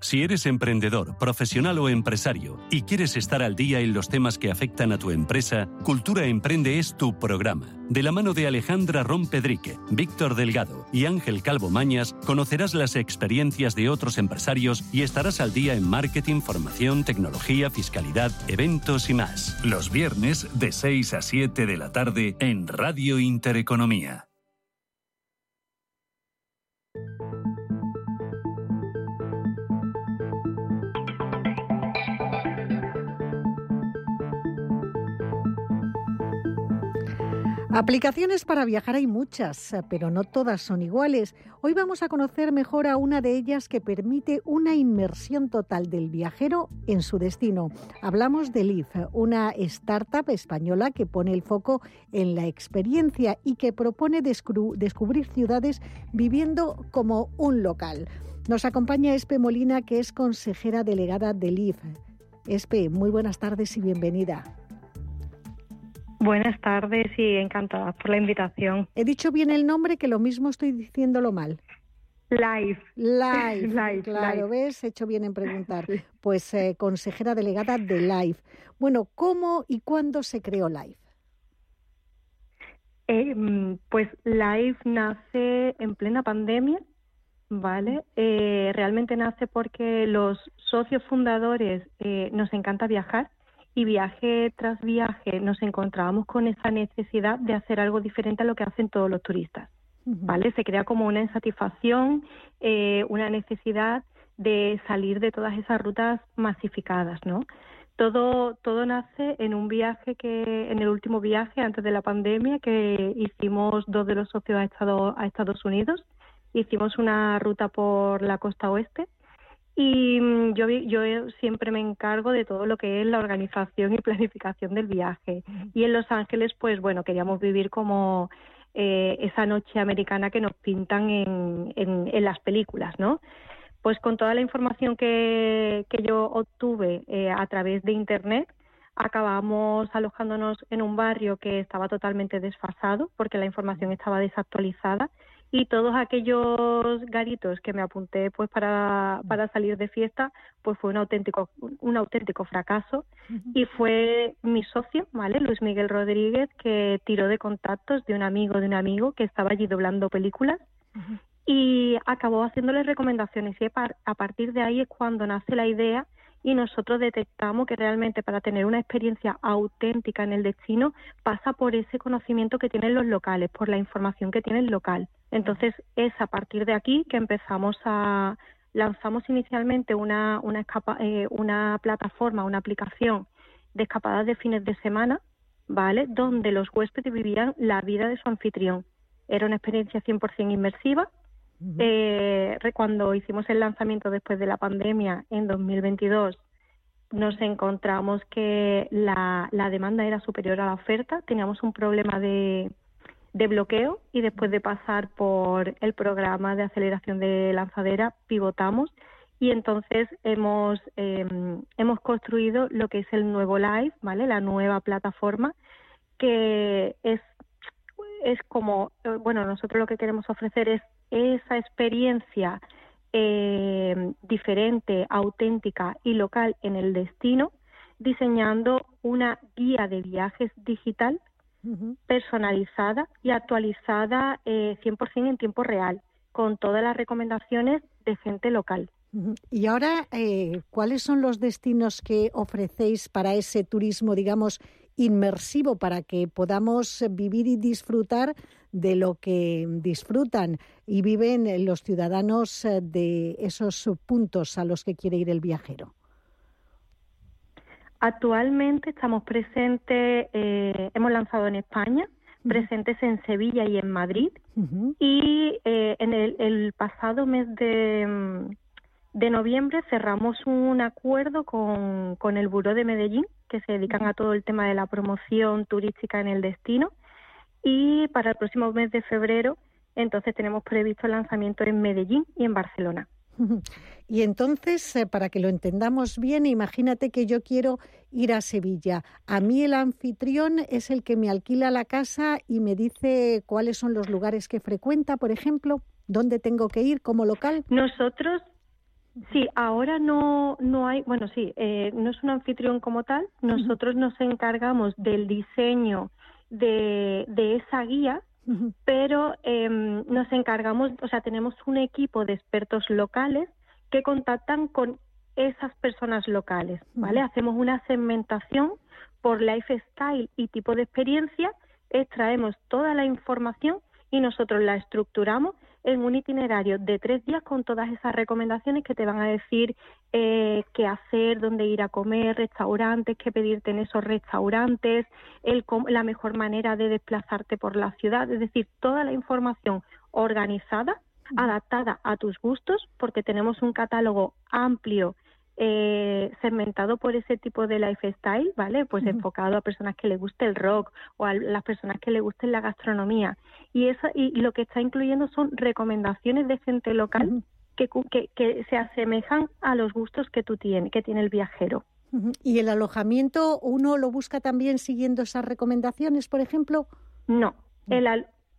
Si eres emprendedor, profesional o empresario y quieres estar al día en los temas que afectan a tu empresa, Cultura Emprende es tu programa. De la mano de Alejandra Rompedrique, Víctor Delgado y Ángel Calvo Mañas, conocerás las experiencias de otros empresarios y estarás al día en marketing, formación, tecnología, fiscalidad, eventos y más. Los viernes de 6 a 7 de la tarde en Radio Intereconomía. Aplicaciones para viajar hay muchas, pero no todas son iguales. Hoy vamos a conocer mejor a una de ellas que permite una inmersión total del viajero en su destino. Hablamos de Leaf, una startup española que pone el foco en la experiencia y que propone descubrir ciudades viviendo como un local. Nos acompaña Espe Molina, que es consejera delegada de Leaf. Espe, muy buenas tardes y bienvenida. Buenas tardes y encantada por la invitación. He dicho bien el nombre, que lo mismo estoy diciéndolo mal. Live. Live, Live claro, live. ¿ves? He hecho bien en preguntar. Pues eh, consejera delegada de Live. Bueno, ¿cómo y cuándo se creó Live? Eh, pues Live nace en plena pandemia, ¿vale? Eh, realmente nace porque los socios fundadores eh, nos encanta viajar y viaje tras viaje nos encontrábamos con esa necesidad de hacer algo diferente a lo que hacen todos los turistas. ¿Vale? Se crea como una insatisfacción, eh, una necesidad de salir de todas esas rutas masificadas, ¿no? Todo, todo nace en un viaje que, en el último viaje antes de la pandemia que hicimos dos de los socios a Estados, a Estados Unidos. Hicimos una ruta por la costa oeste y mm, yo, yo siempre me encargo de todo lo que es la organización y planificación del viaje. Y en Los Ángeles, pues bueno, queríamos vivir como eh, esa noche americana que nos pintan en, en, en, las películas, ¿no? Pues con toda la información que, que yo obtuve eh, a través de Internet, acabamos alojándonos en un barrio que estaba totalmente desfasado porque la información estaba desactualizada y todos aquellos garitos que me apunté pues para, para salir de fiesta pues fue un auténtico un auténtico fracaso. Y fue mi socio vale Luis Miguel Rodríguez que tiró de contactos de un amigo de un amigo que estaba allí doblando películas y acabó haciéndole recomendaciones. Y a partir de ahí es cuando nace la idea y nosotros detectamos que realmente para tener una experiencia auténtica en el destino pasa por ese conocimiento que tienen los locales, por la información que tiene el local. Entonces es a partir de aquí que empezamos a lanzamos inicialmente una una, eh, una plataforma, una aplicación de escapadas de fines de semana, ¿vale? Donde los huéspedes vivían la vida de su anfitrión. Era una experiencia 100% inmersiva eh, cuando hicimos el lanzamiento después de la pandemia en 2022, nos encontramos que la, demanda era superior a la oferta, teníamos un problema de, bloqueo y después de pasar por el programa de aceleración de lanzadera, pivotamos. Y entonces hemos, em, hemos construido lo que es el nuevo Live, ¿vale? La nueva plataforma que es, es como, eh, bueno, nosotros lo que queremos ofrecer es esa experiencia eh, diferente, auténtica y local en el destino, diseñando una guía de viajes digital personalizada y actualizada eh, 100% en tiempo real, con todas las recomendaciones de gente local. Y ahora, eh, ¿cuáles son los destinos que ofrecéis para ese turismo, digamos, inmersivo, para que podamos vivir y disfrutar de lo que disfrutan y viven los ciudadanos eh, de esos puntos a los que quiere ir el viajero? Actualmente estamos presentes, eh, hemos lanzado en España, presentes en Sevilla y en Madrid. Y eh, en el, pasado mes de, mm, de, noviembre cerramos un acuerdo con, con el Buró de Medellín, que se dedican a todo el tema de la promoción turística en el destino y para el próximo mes de febrero entonces tenemos previsto el lanzamiento en Medellín y en Barcelona. Y entonces, eh, para que lo entendamos bien, imagínate que yo quiero ir a Sevilla. A mí el anfitrión es el que me alquila la casa y me dice cuáles son los lugares que frecuenta, por ejemplo, dónde tengo que ir como local. Nosotros, sí, ahora no, no hay, bueno, sí, eh, no es un anfitrión como tal. Nosotros nos encargamos del diseño de, esa guía, pero em, nos encargamos, o sea, tenemos un equipo de expertos locales que contactan con esas personas locales, ¿vale? Hacemos una segmentación por lifestyle y tipo de experiencia, extraemos toda la información y nosotros la estructuramos en un itinerario de tres días con todas esas recomendaciones que te van a decir eh, qué hacer, dónde ir a comer, restaurantes, qué pedirte en esos restaurantes, el, la mejor manera de desplazarte por la ciudad, es decir, toda la información organizada, adaptada a tus gustos, porque tenemos un catálogo amplio eh, segmentado por ese tipo de lifestyle, ¿vale? Pues enfocado a personas que les guste el rock o a las personas que les guste la gastronomía. Y, eso, y lo que está incluyendo son recomendaciones de gente local que, que, se asemejan a los gustos que tú tienes, que tiene el viajero. ¿Y el alojamiento uno lo busca también siguiendo esas recomendaciones, por ejemplo? No, el,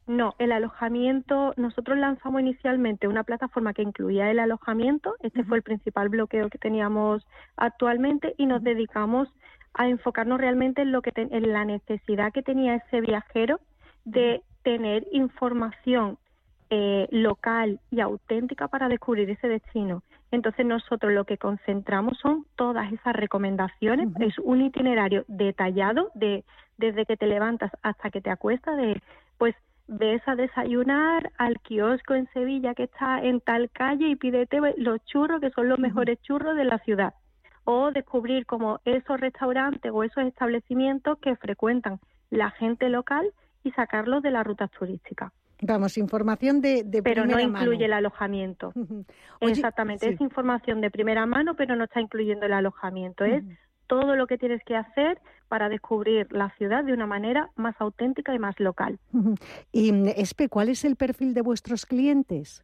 no, el alojamiento, nosotros lanzamos inicialmente una plataforma que incluía el alojamiento, este fue el principal bloqueo que teníamos actualmente y nos dedicamos a enfocarnos realmente en lo que en la necesidad que tenía ese viajero de tener información eh, local y auténtica para descubrir ese destino. Entonces nosotros lo que concentramos son todas esas recomendaciones, es un itinerario detallado de desde que te levantas hasta que te acuestas de pues ves a desayunar al kiosco en Sevilla que está en tal calle y pídete los churros que son los mejores churros de la ciudad. O descubrir como esos restaurantes o esos establecimientos que frecuentan la gente local y sacarlos de las rutas turísticas. Vamos, información de, de pero no incluye el alojamiento. Exactamente, es información de primera mano, pero no está incluyendo el alojamiento. Es todo lo que tienes que hacer para descubrir la ciudad de una manera más auténtica y más local. Y Espe, ¿cuál es el perfil de vuestros clientes?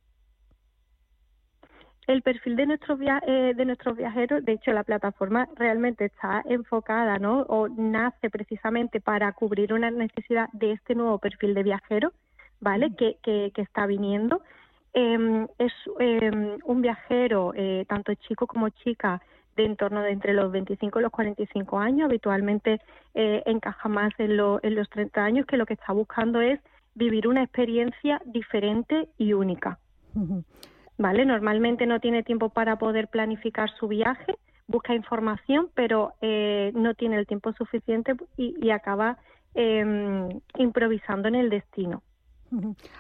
El perfil de nuestros eh, de nuestros viajeros, de hecho, la plataforma realmente está enfocada, ¿no? O nace precisamente para cubrir una necesidad de este nuevo perfil de viajero, ¿vale? Que, que, está viniendo. Em, es em, un viajero, eh, tanto chico como chica, de en torno de entre los 25 y los 45 años. Habitualmente eh, encaja más en, en los 30 años, que lo que está buscando es vivir una experiencia diferente y única. ¿Vale? Normalmente no tiene tiempo para poder planificar su viaje, busca información, pero eh, no tiene el tiempo suficiente y, acaba em, improvisando en el destino.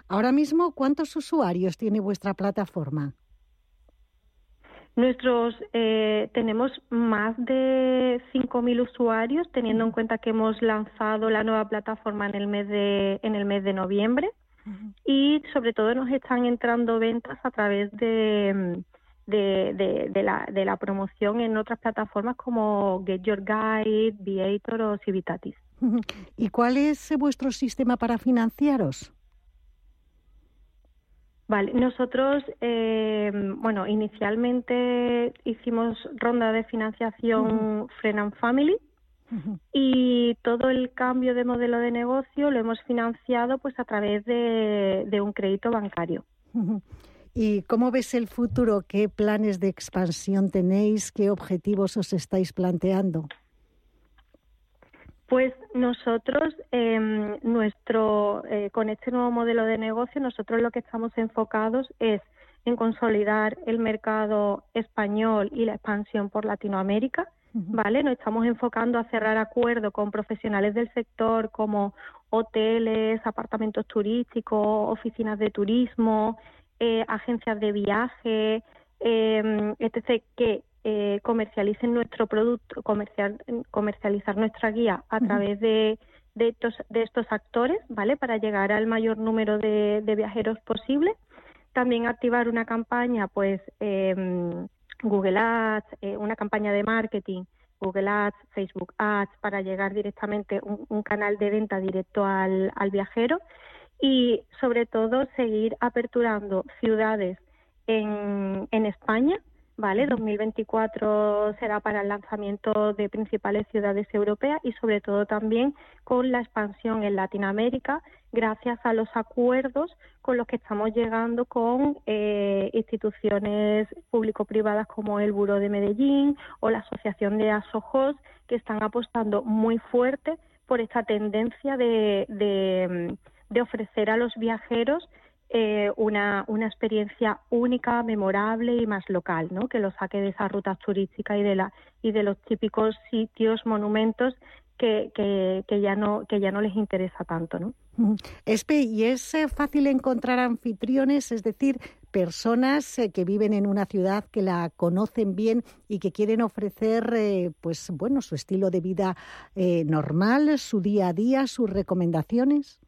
Ahora mismo, ¿cuántos usuarios tiene vuestra plataforma? Nuestros eh, tenemos más de 5.000 usuarios, teniendo en cuenta que hemos lanzado la nueva plataforma en el mes de en el mes de noviembre y sobre todo nos están entrando ventas a través de de, de, la, de la promoción en otras plataformas como Get Your Guide, Viator o Civitatis. ¿Y cuál es vuestro sistema para financiaros? Vale, nosotros, eh, bueno, inicialmente hicimos ronda de financiación Friend and Family y todo el cambio de modelo de negocio lo hemos financiado pues a través de, de un crédito bancario. ¿Y cómo ves el futuro? ¿Qué planes de expansión tenéis? ¿Qué objetivos os estáis planteando? Pues nosotros, em, nuestro, eh, con este nuevo modelo de negocio, nosotros lo que estamos enfocados es en consolidar el mercado español y la expansión por Latinoamérica, ¿vale? Nos estamos enfocando a cerrar acuerdos con profesionales del sector como hoteles, apartamentos turísticos, oficinas de turismo, eh, agencias de viaje, eh, etc., que eh, comercialicen nuestro producto, comercial, comercializar nuestra guía a través de, de, estos, de estos actores, ¿vale? Para llegar al mayor número de, viajeros posible. También activar una campaña, pues, em, Google Ads, eh, una campaña de marketing, Google Ads, Facebook Ads, para llegar directamente un, un canal de venta directo al, al viajero y sobre todo seguir aperturando ciudades en, en España, ¿vale? 2024 será para el lanzamiento de principales ciudades europeas y sobre todo también con la expansión en Latinoamérica gracias a los acuerdos con los que estamos llegando con eh, instituciones público-privadas como el Buró de Medellín o la Asociación de Asojos que están apostando muy fuerte por esta tendencia de de ofrecer a los viajeros eh, una, una experiencia única, memorable y más local, ¿no? que los saque de esas rutas turísticas y de, la, y de los típicos sitios, monumentos que, que, ya no que ya no les interesa tanto, ¿no? Espe, y es eh, fácil encontrar anfitriones, es decir, personas eh, que viven en una ciudad que la conocen bien y que quieren ofrecer, pues bueno, su estilo de vida normal, su día a día, sus recomendaciones.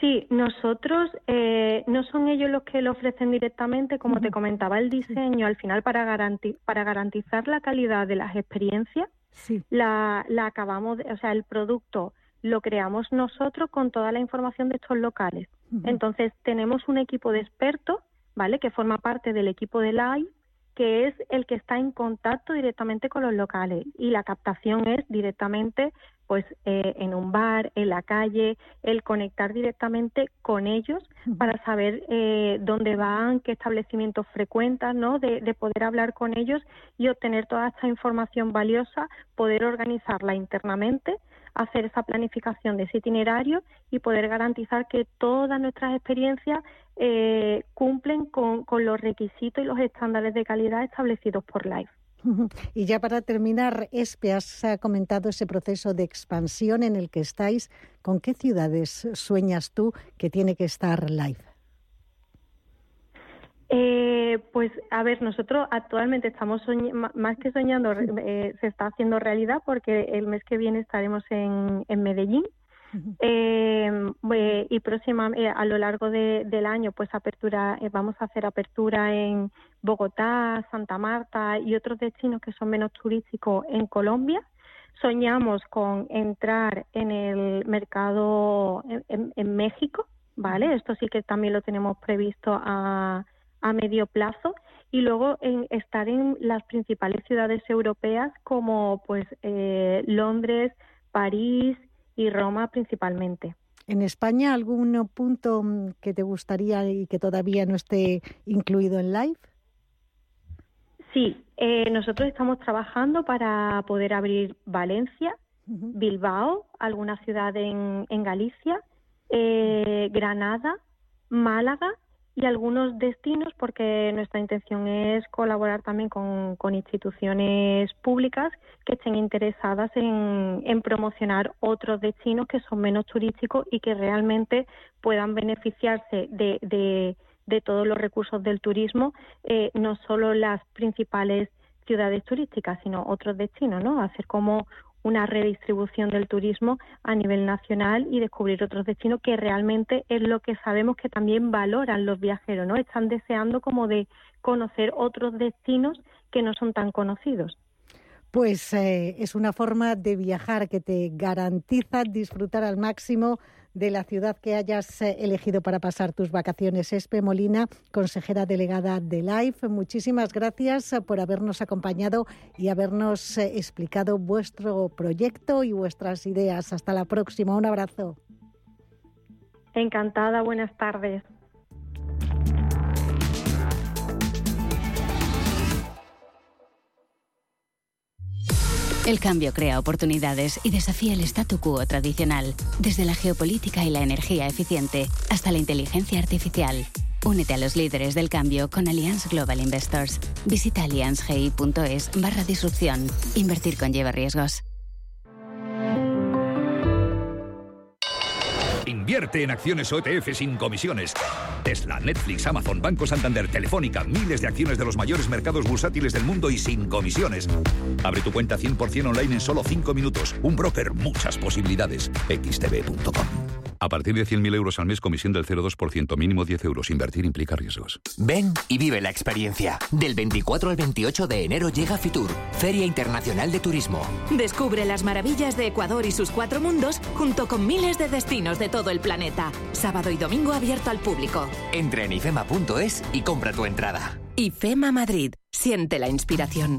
Sí, nosotros eh, no son ellos los que lo ofrecen directamente, como te comentaba, el diseño al final para, para garantizar la calidad de las experiencias, la, la acabamos, o sea, el producto lo creamos nosotros con toda la información de estos locales. Entonces tenemos un equipo de expertos, ¿vale? Que forma parte del equipo de Live que es el que está en contacto directamente con los locales y la captación es directamente pues eh, en un bar, en la calle, el conectar directamente con ellos para saber eh, dónde van, qué establecimientos frecuentan, ¿no? De, de, poder hablar con ellos y obtener toda esta información valiosa, poder organizarla internamente hacer esa planificación de ese itinerario y poder garantizar que todas nuestras experiencias eh, cumplen con, los requisitos y los estándares de calidad establecidos por LIFE. Y ya para terminar, Espe, has comentado ese proceso de expansión en el que estáis. ¿Con qué ciudades sueñas tú que tiene que estar Live? Eh, pues a ver, nosotros actualmente estamos más que soñando, eh, se está haciendo realidad porque el mes que viene estaremos en, en Medellín. Em, eh, y próxima eh, a lo largo del año pues apertura vamos a hacer apertura en Bogotá, Santa Marta y otros destinos que son menos turísticos en Colombia. Soñamos con entrar en el mercado en, en México, ¿vale? Esto sí que también lo tenemos previsto a a medio plazo y luego en estar en las principales ciudades europeas como pues eh, Londres, París y Roma principalmente. ¿En España algún punto mm, que te gustaría y que todavía no esté incluido en live? Sí, eh, nosotros estamos trabajando para poder abrir Valencia, Bilbao, alguna ciudad en, Galicia, eh, Granada, Málaga y algunos destinos porque nuestra intención es colaborar también con, instituciones públicas que estén interesadas en, promocionar otros destinos que son menos turísticos y que realmente puedan beneficiarse de, todos los recursos del turismo, eh, no solo las principales ciudades turísticas, sino otros destinos, ¿no? Hacer como una redistribución del turismo a nivel nacional y descubrir otros destinos que realmente es lo que sabemos que también valoran los viajeros, ¿no? Están deseando como de conocer otros destinos que no son tan conocidos. Pues eh, es una forma de viajar que te garantiza disfrutar al máximo de la ciudad que hayas eh, elegido para pasar tus vacaciones. Espe Molina, consejera delegada de LIFE, muchísimas gracias eh, por habernos acompañado y habernos eh, explicado vuestro proyecto y vuestras ideas. Hasta la próxima. Un abrazo. Encantada. Buenas tardes. El cambio crea oportunidades y desafía el statu quo tradicional, desde la geopolítica y la energía eficiente hasta la inteligencia artificial. Únete a los líderes del cambio con Allianz Global Investors. Visita allianzgi.es barra disrupción. Invertir conlleva riesgos. Invierte en acciones OTF sin comisiones. Tesla, Netflix, Amazon, Banco Santander, Telefónica, miles de acciones de los mayores mercados bursátiles del mundo y sin comisiones. Abre tu cuenta 100% online en solo 5 minutos. Un broker, muchas posibilidades. xtb.com. A partir de 100.000 euros al mes, comisión del 0,2%, mínimo 10 euros. Invertir implica riesgos. Ven y vive la experiencia. Del 24 al 28 de enero llega Fitur, Feria Internacional de Turismo. Descubre las maravillas de Ecuador y sus cuatro mundos junto con miles de destinos de todo el planeta. Sábado y domingo abierto al público. Entra en ifema.es y compra tu entrada. IFEMA Madrid. Siente la inspiración.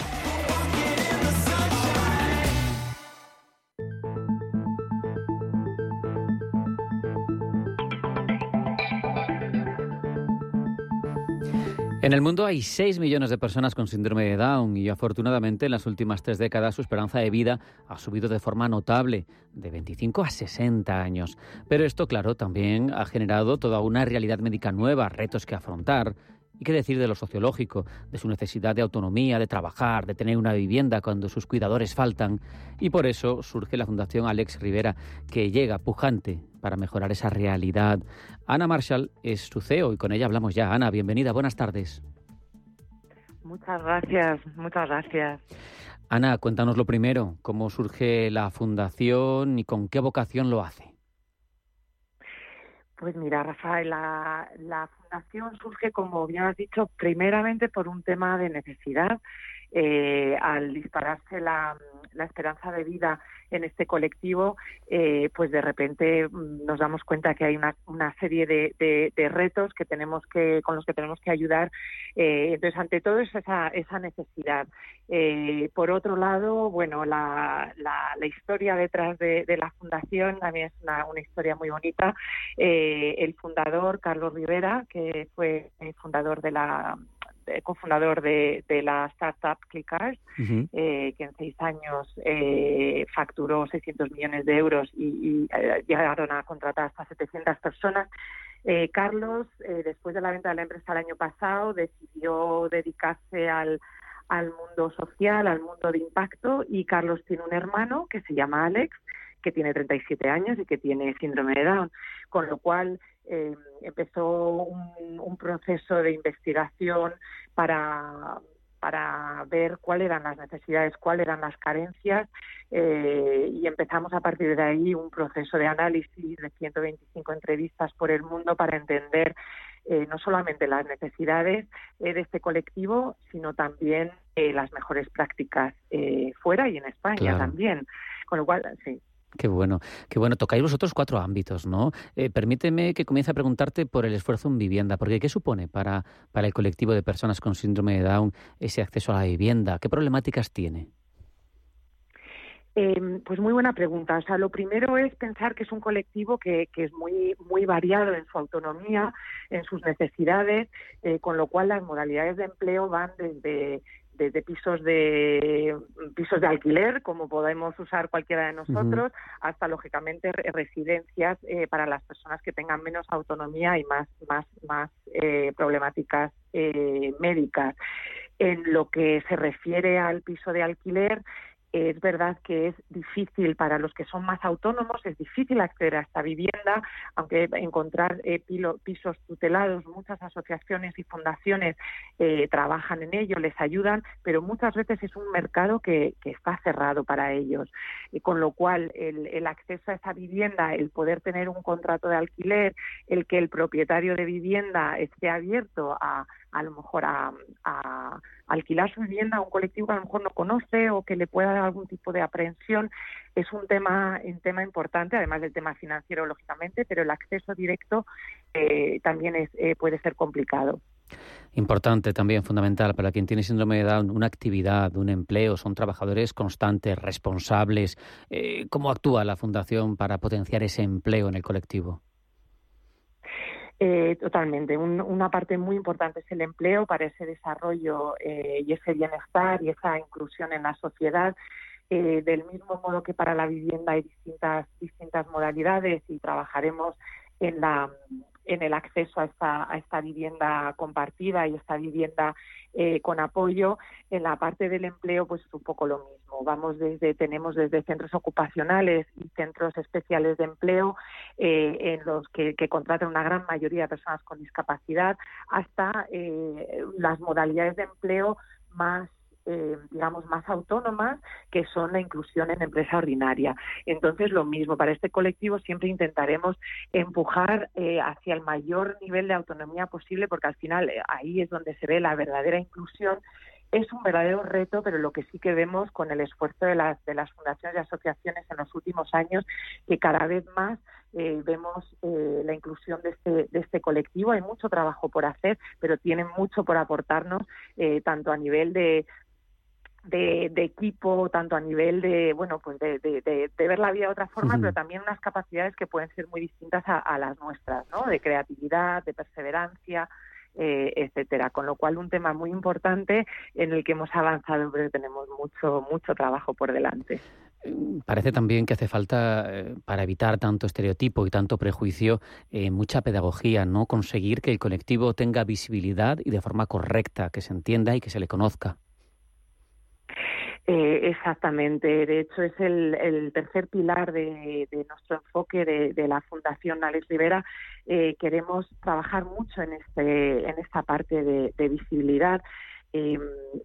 En el mundo hay 6 millones de personas con síndrome de Down y afortunadamente en las últimas tres décadas su esperanza de vida ha subido de forma notable, de 25 a 60 años. Pero esto, claro, también ha generado toda una realidad médica nueva, retos que afrontar ¿Y qué decir de lo sociológico, de su necesidad de autonomía, de trabajar, de tener una vivienda cuando sus cuidadores faltan? Y por eso surge la Fundación Alex Rivera, que llega pujante para mejorar esa realidad. Ana Marshall es su CEO y con ella hablamos ya. Ana, bienvenida, buenas tardes. Muchas gracias, muchas gracias. Ana, cuéntanos lo primero, cómo surge la fundación y con qué vocación lo hace. Pues mira, Rafael, la, la fundación surge, como bien has dicho, primeramente por un tema de necesidad. Eh, al dispararse la, la esperanza de vida en este colectivo, eh, pues de repente mm, nos damos cuenta que hay una, una serie de, de, retos que tenemos que, con los que tenemos que ayudar. Eh, entonces, ante todo es esa, esa necesidad. Eh, por otro lado, bueno, la, la, la historia detrás de, la fundación también es una, una historia muy bonita. el fundador, Carlos Rivera, que fue el fundador de la cofundador de, de, la startup ClickArt, eh, que en seis años eh, facturó 600 millones de euros y, eh, llegaron a contratar hasta 700 personas. Carlos, después de la venta de la empresa el año pasado, decidió dedicarse al, al mundo social, al mundo de impacto y Carlos tiene un hermano que se llama Alex que tiene 37 años y que tiene síndrome de Down, con lo cual eh, empezó un, proceso de investigación para, para ver cuáles eran las necesidades, cuáles eran las carencias eh, y empezamos a partir de ahí un proceso de análisis de 125 entrevistas por el mundo para entender eh, no solamente las necesidades de este colectivo, sino también las mejores prácticas fuera y en España también. Con lo cual, sí. Qué bueno, qué bueno. Tocáis vosotros cuatro ámbitos, ¿no? permíteme que comience a preguntarte por el esfuerzo en vivienda, porque ¿qué supone para, para el colectivo de personas con síndrome de Down ese acceso a la vivienda? ¿Qué problemáticas tiene? Eh, pues muy buena pregunta. O sea, lo primero es pensar que es un colectivo que, que es muy, muy variado en su autonomía, en sus necesidades, eh, con lo cual las modalidades de empleo van desde desde pisos de pisos de alquiler, como podemos usar cualquiera de nosotros, hasta lógicamente residencias eh, para las personas que tengan menos autonomía y más más más eh, problemáticas eh, médicas. En lo que se refiere al piso de alquiler, es verdad que es difícil para los que son más autónomos, es difícil acceder a esta vivienda, aunque encontrar eh, pisos tutelados, muchas asociaciones y fundaciones eh, trabajan en ello, les ayudan, pero muchas veces es un mercado que, está cerrado para ellos. Y con lo cual, el, acceso a esa vivienda, el poder tener un contrato de alquiler, el que el propietario de vivienda esté abierto a, a lo mejor a, alquilar su vivienda a un colectivo que a lo mejor no conoce o que le pueda dar algún tipo de aprehensión es un tema un tema importante además del tema financiero lógicamente pero el acceso directo eh, también es, eh, puede ser complicado Importante también, fundamental, para quien tiene síndrome de Down, una actividad, un empleo, son trabajadores constantes, responsables. Eh, ¿Cómo actúa la Fundación para potenciar ese empleo en el colectivo? Eh, totalmente. una parte muy importante es el empleo para ese desarrollo eh, y ese bienestar y esa inclusión en la sociedad. Eh, del mismo modo que para la vivienda hay distintas, distintas modalidades y trabajaremos en la en el acceso a esta, vivienda compartida y esta vivienda eh, con apoyo. En la parte del empleo, pues es un poco lo mismo. Vamos desde, tenemos desde centros ocupacionales y centros especiales de empleo, eh, en los que, que, contratan una gran mayoría de personas con discapacidad, hasta eh, las modalidades de empleo más eh, digamos, más autónomas, que son la inclusión en empresa ordinaria. Entonces, lo mismo, para este colectivo siempre intentaremos empujar eh, hacia el mayor nivel de autonomía posible, porque al final eh, ahí es donde se ve la verdadera inclusión es un verdadero reto, pero lo que sí que vemos con el esfuerzo de las, de las fundaciones y asociaciones en los últimos años, que cada vez más vemos la inclusión de este, de este colectivo. Hay mucho trabajo por hacer, pero tienen mucho por aportarnos, tanto a nivel de, de, equipo, tanto a nivel de, bueno, pues de, ver la vida de otra forma, pero también unas capacidades que pueden ser muy distintas a, las nuestras, ¿no? De creatividad, de perseverancia, eh, etcétera. Con lo cual, un tema muy importante en el que hemos avanzado, pero tenemos mucho, mucho trabajo por delante. Parece también que hace falta, eh, para evitar tanto estereotipo y tanto prejuicio, eh, mucha pedagogía, ¿no? Conseguir que el colectivo tenga visibilidad y de forma correcta, que se entienda y que se le conozca. Eh, exactamente. De hecho, es el, tercer pilar de, nuestro enfoque de, la Fundación Alex Rivera. Eh, queremos trabajar mucho en, este, en esta parte de visibilidad eh,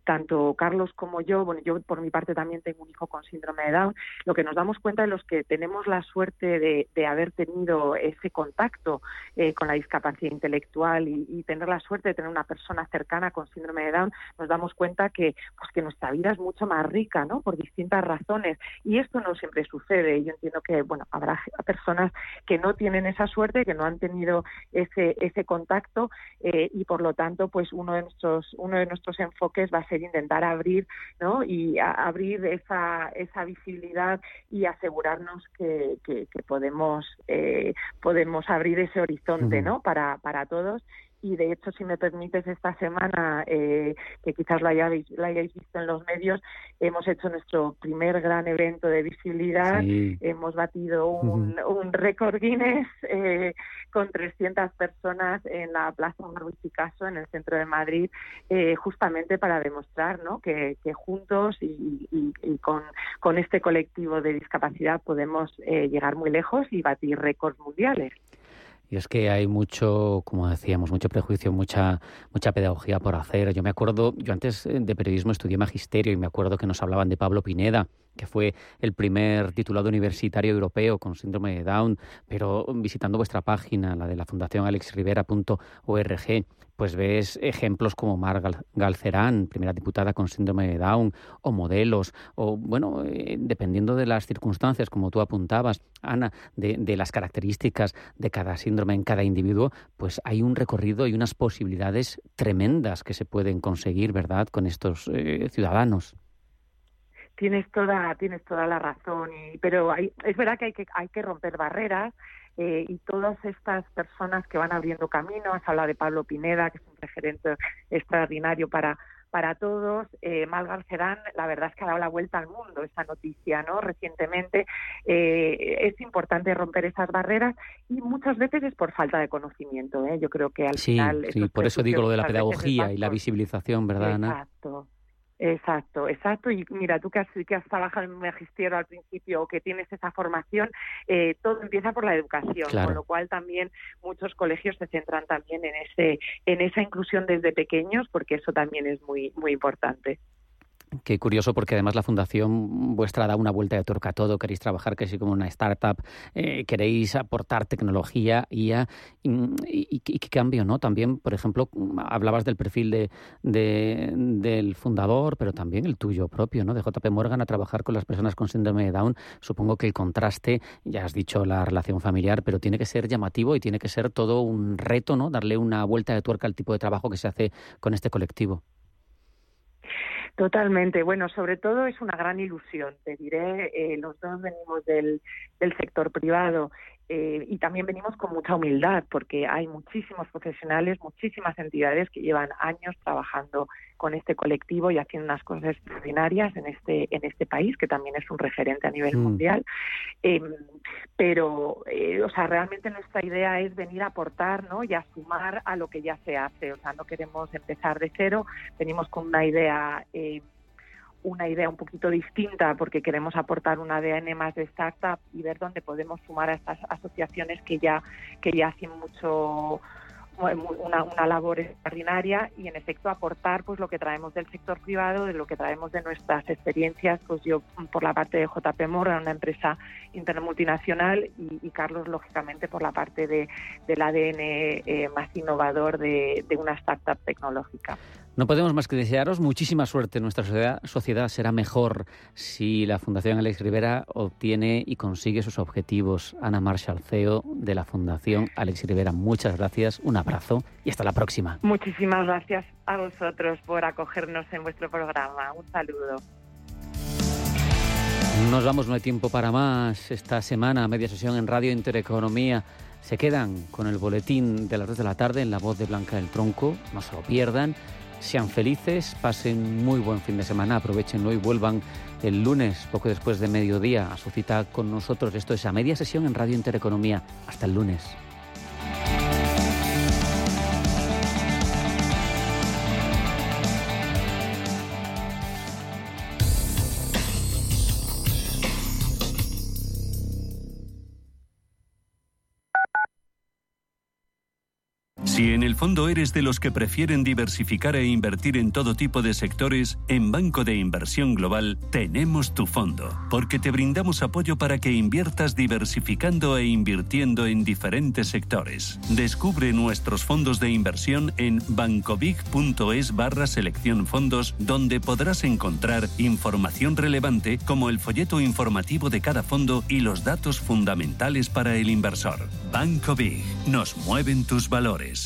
tanto Carlos como yo, bueno, yo por mi parte también tengo un hijo con síndrome de Down, lo que nos damos cuenta de los que tenemos la suerte de, haber tenido ese contacto eh, con la discapacidad intelectual y, tener la suerte de tener una persona cercana con síndrome de Down, nos damos cuenta que, pues, que nuestra vida es mucho más rica, ¿no? Por distintas razones. Y esto no siempre sucede. Yo entiendo que, bueno, habrá personas que no tienen esa suerte, que no han tenido ese, ese contacto eh, y por lo tanto, pues uno de nuestros, uno de nuestros enfoques va a ser intentar abrir ¿no? y abrir esa, esa visibilidad y asegurarnos que, que, podemos, eh, podemos abrir ese horizonte ¿no? para, para todos y de hecho, si me permites, esta semana, eh, que quizás la hayáis, la hayáis visto en los medios, hemos hecho nuestro primer gran evento de visibilidad, hemos batido un, un récord Guinness eh, con 300 personas en la Plaza Luis Picasso, en el centro de Madrid, eh, justamente para demostrar ¿no? que, juntos y, y, con, con este colectivo de discapacidad podemos llegar muy lejos y batir récords mundiales. Y es que hay mucho, como decíamos, mucho prejuicio, mucha, mucha pedagogía por hacer. Yo me acuerdo, yo antes eh, de periodismo estudié magisterio y me acuerdo que nos hablaban de Pablo Pineda, que fue el primer titulado universitario europeo con síndrome de Down, pero visitando vuestra página, la de la Fundación alexrivera.org, pues ves ejemplos como Mar Galcerán, primera diputada con síndrome de Down, o modelos, o bueno, eh, dependiendo de las circunstancias, como tú apuntabas, Ana, de, las características de cada síndrome en cada individuo, pues hay un recorrido y unas posibilidades tremendas que se pueden conseguir, ¿verdad?, con estos eh, ciudadanos. Tienes toda, tienes toda la razón, y, pero hay, es verdad que hay que hay que romper barreras eh, y todas estas personas que van abriendo camino, has hablado de Pablo Pineda, que es un referente extraordinario para, para todos. Eh, Malgar Serán, la verdad es que ha dado la vuelta al mundo esa noticia, ¿no? Recientemente eh, es importante romper esas barreras y muchas veces es por falta de conocimiento, ¿eh? Yo creo que al final... Sí, por eso digo lo de la pedagogía y la visibilización, ¿verdad, Ana? Exacto. Exacto, exacto. Y mira, tú que has, que has trabajado en un magisterio al principio o que tienes esa formación, eh, todo empieza por la educación, con lo cual también muchos colegios se centran también en ese, en esa inclusión desde pequeños, porque eso también es muy, muy importante. Qué curioso porque además la fundación vuestra da una vuelta de tuerca a todo, queréis trabajar casi como una startup, eh, queréis aportar tecnología, IA y, qué cambio, ¿no? También, por ejemplo, hablabas del perfil de, del fundador, pero también el tuyo propio, ¿no? De JP Morgan a trabajar con las personas con síndrome de Down. Supongo que el contraste, ya has dicho la relación familiar, pero tiene que ser llamativo y tiene que ser todo un reto, ¿no? Darle una vuelta de tuerca al tipo de trabajo que se hace con este colectivo. Totalmente. Bueno, sobre todo es una gran ilusión. Te diré, eh, los dos venimos del, del sector privado eh, y también venimos con mucha humildad porque hay muchísimos profesionales, muchísimas entidades que llevan años trabajando con este colectivo y haciendo unas cosas extraordinarias en este en este país que también es un referente a nivel mm. mundial. Eh, pero, eh, o sea, realmente nuestra idea es venir a aportar, ¿no? Y a sumar a lo que ya se hace. O sea, no queremos empezar de cero. Venimos con una idea una idea un poquito distinta porque queremos aportar un ADN más de startup y ver dónde podemos sumar a estas asociaciones que ya que ya hacen mucho una, una, labor extraordinaria y en efecto aportar pues lo que traemos del sector privado, de lo que traemos de nuestras experiencias, pues yo por la parte de JP Morgan, una empresa intermultinacional y, Carlos lógicamente por la parte de, del ADN eh, más innovador de, de una startup tecnológica. No podemos más que desearos muchísima suerte. Nuestra sociedad, sociedad, será mejor si la Fundación Alex Rivera obtiene y consigue sus objetivos. Ana Marshall, CEO de la Fundación Alex Rivera, muchas gracias, un abrazo y hasta la próxima. Muchísimas gracias a vosotros por acogernos en vuestro programa. Un saludo. Nos vamos, no hay tiempo para más. Esta semana, media sesión en Radio Intereconomía. Se quedan con el boletín de las 2 de la tarde en la voz de Blanca del Tronco. No se lo pierdan. Sean felices, pasen muy buen fin de semana, aprovechenlo y vuelvan el lunes, poco después de mediodía, a su cita con nosotros. Esto es a media sesión en Radio Intereconomía. Hasta el lunes. Si en el fondo eres de los que prefieren diversificar e invertir en todo tipo de sectores, en Banco de Inversión Global tenemos tu fondo, porque te brindamos apoyo para que inviertas diversificando e invirtiendo en diferentes sectores. Descubre nuestros fondos de inversión en bancobig.es barra selección fondos, donde podrás encontrar información relevante como el folleto informativo de cada fondo y los datos fundamentales para el inversor. Banco Big, nos mueven tus valores.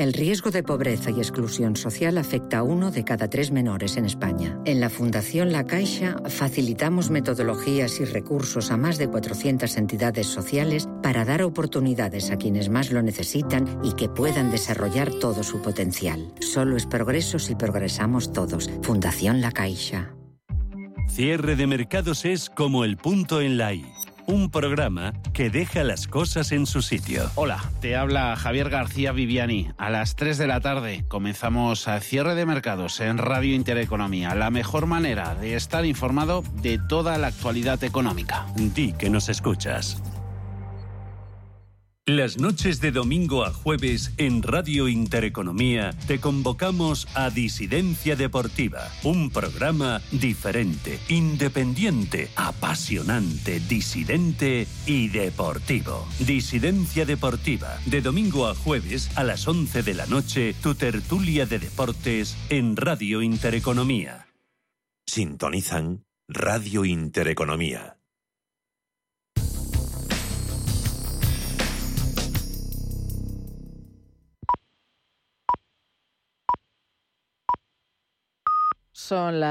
El riesgo de pobreza y exclusión social afecta a uno de cada tres menores en España. En la Fundación La Caixa facilitamos metodologías y recursos a más de 400 entidades sociales para dar oportunidades a quienes más lo necesitan y que puedan desarrollar todo su potencial. Solo es progreso si progresamos todos. Fundación La Caixa. Cierre de mercados es como el punto en la I. Un programa que deja las cosas en su sitio. Hola, te habla Javier García Viviani. A las 3 de la tarde comenzamos a cierre de mercados en Radio Intereconomía, la mejor manera de estar informado de toda la actualidad económica. Di que nos escuchas. Las noches de domingo a jueves en Radio Intereconomía te convocamos a Disidencia Deportiva, un programa diferente, independiente, apasionante, disidente y deportivo. Disidencia Deportiva, de domingo a jueves a las 11 de la noche, tu tertulia de deportes en Radio Intereconomía. Sintonizan Radio Intereconomía. Son las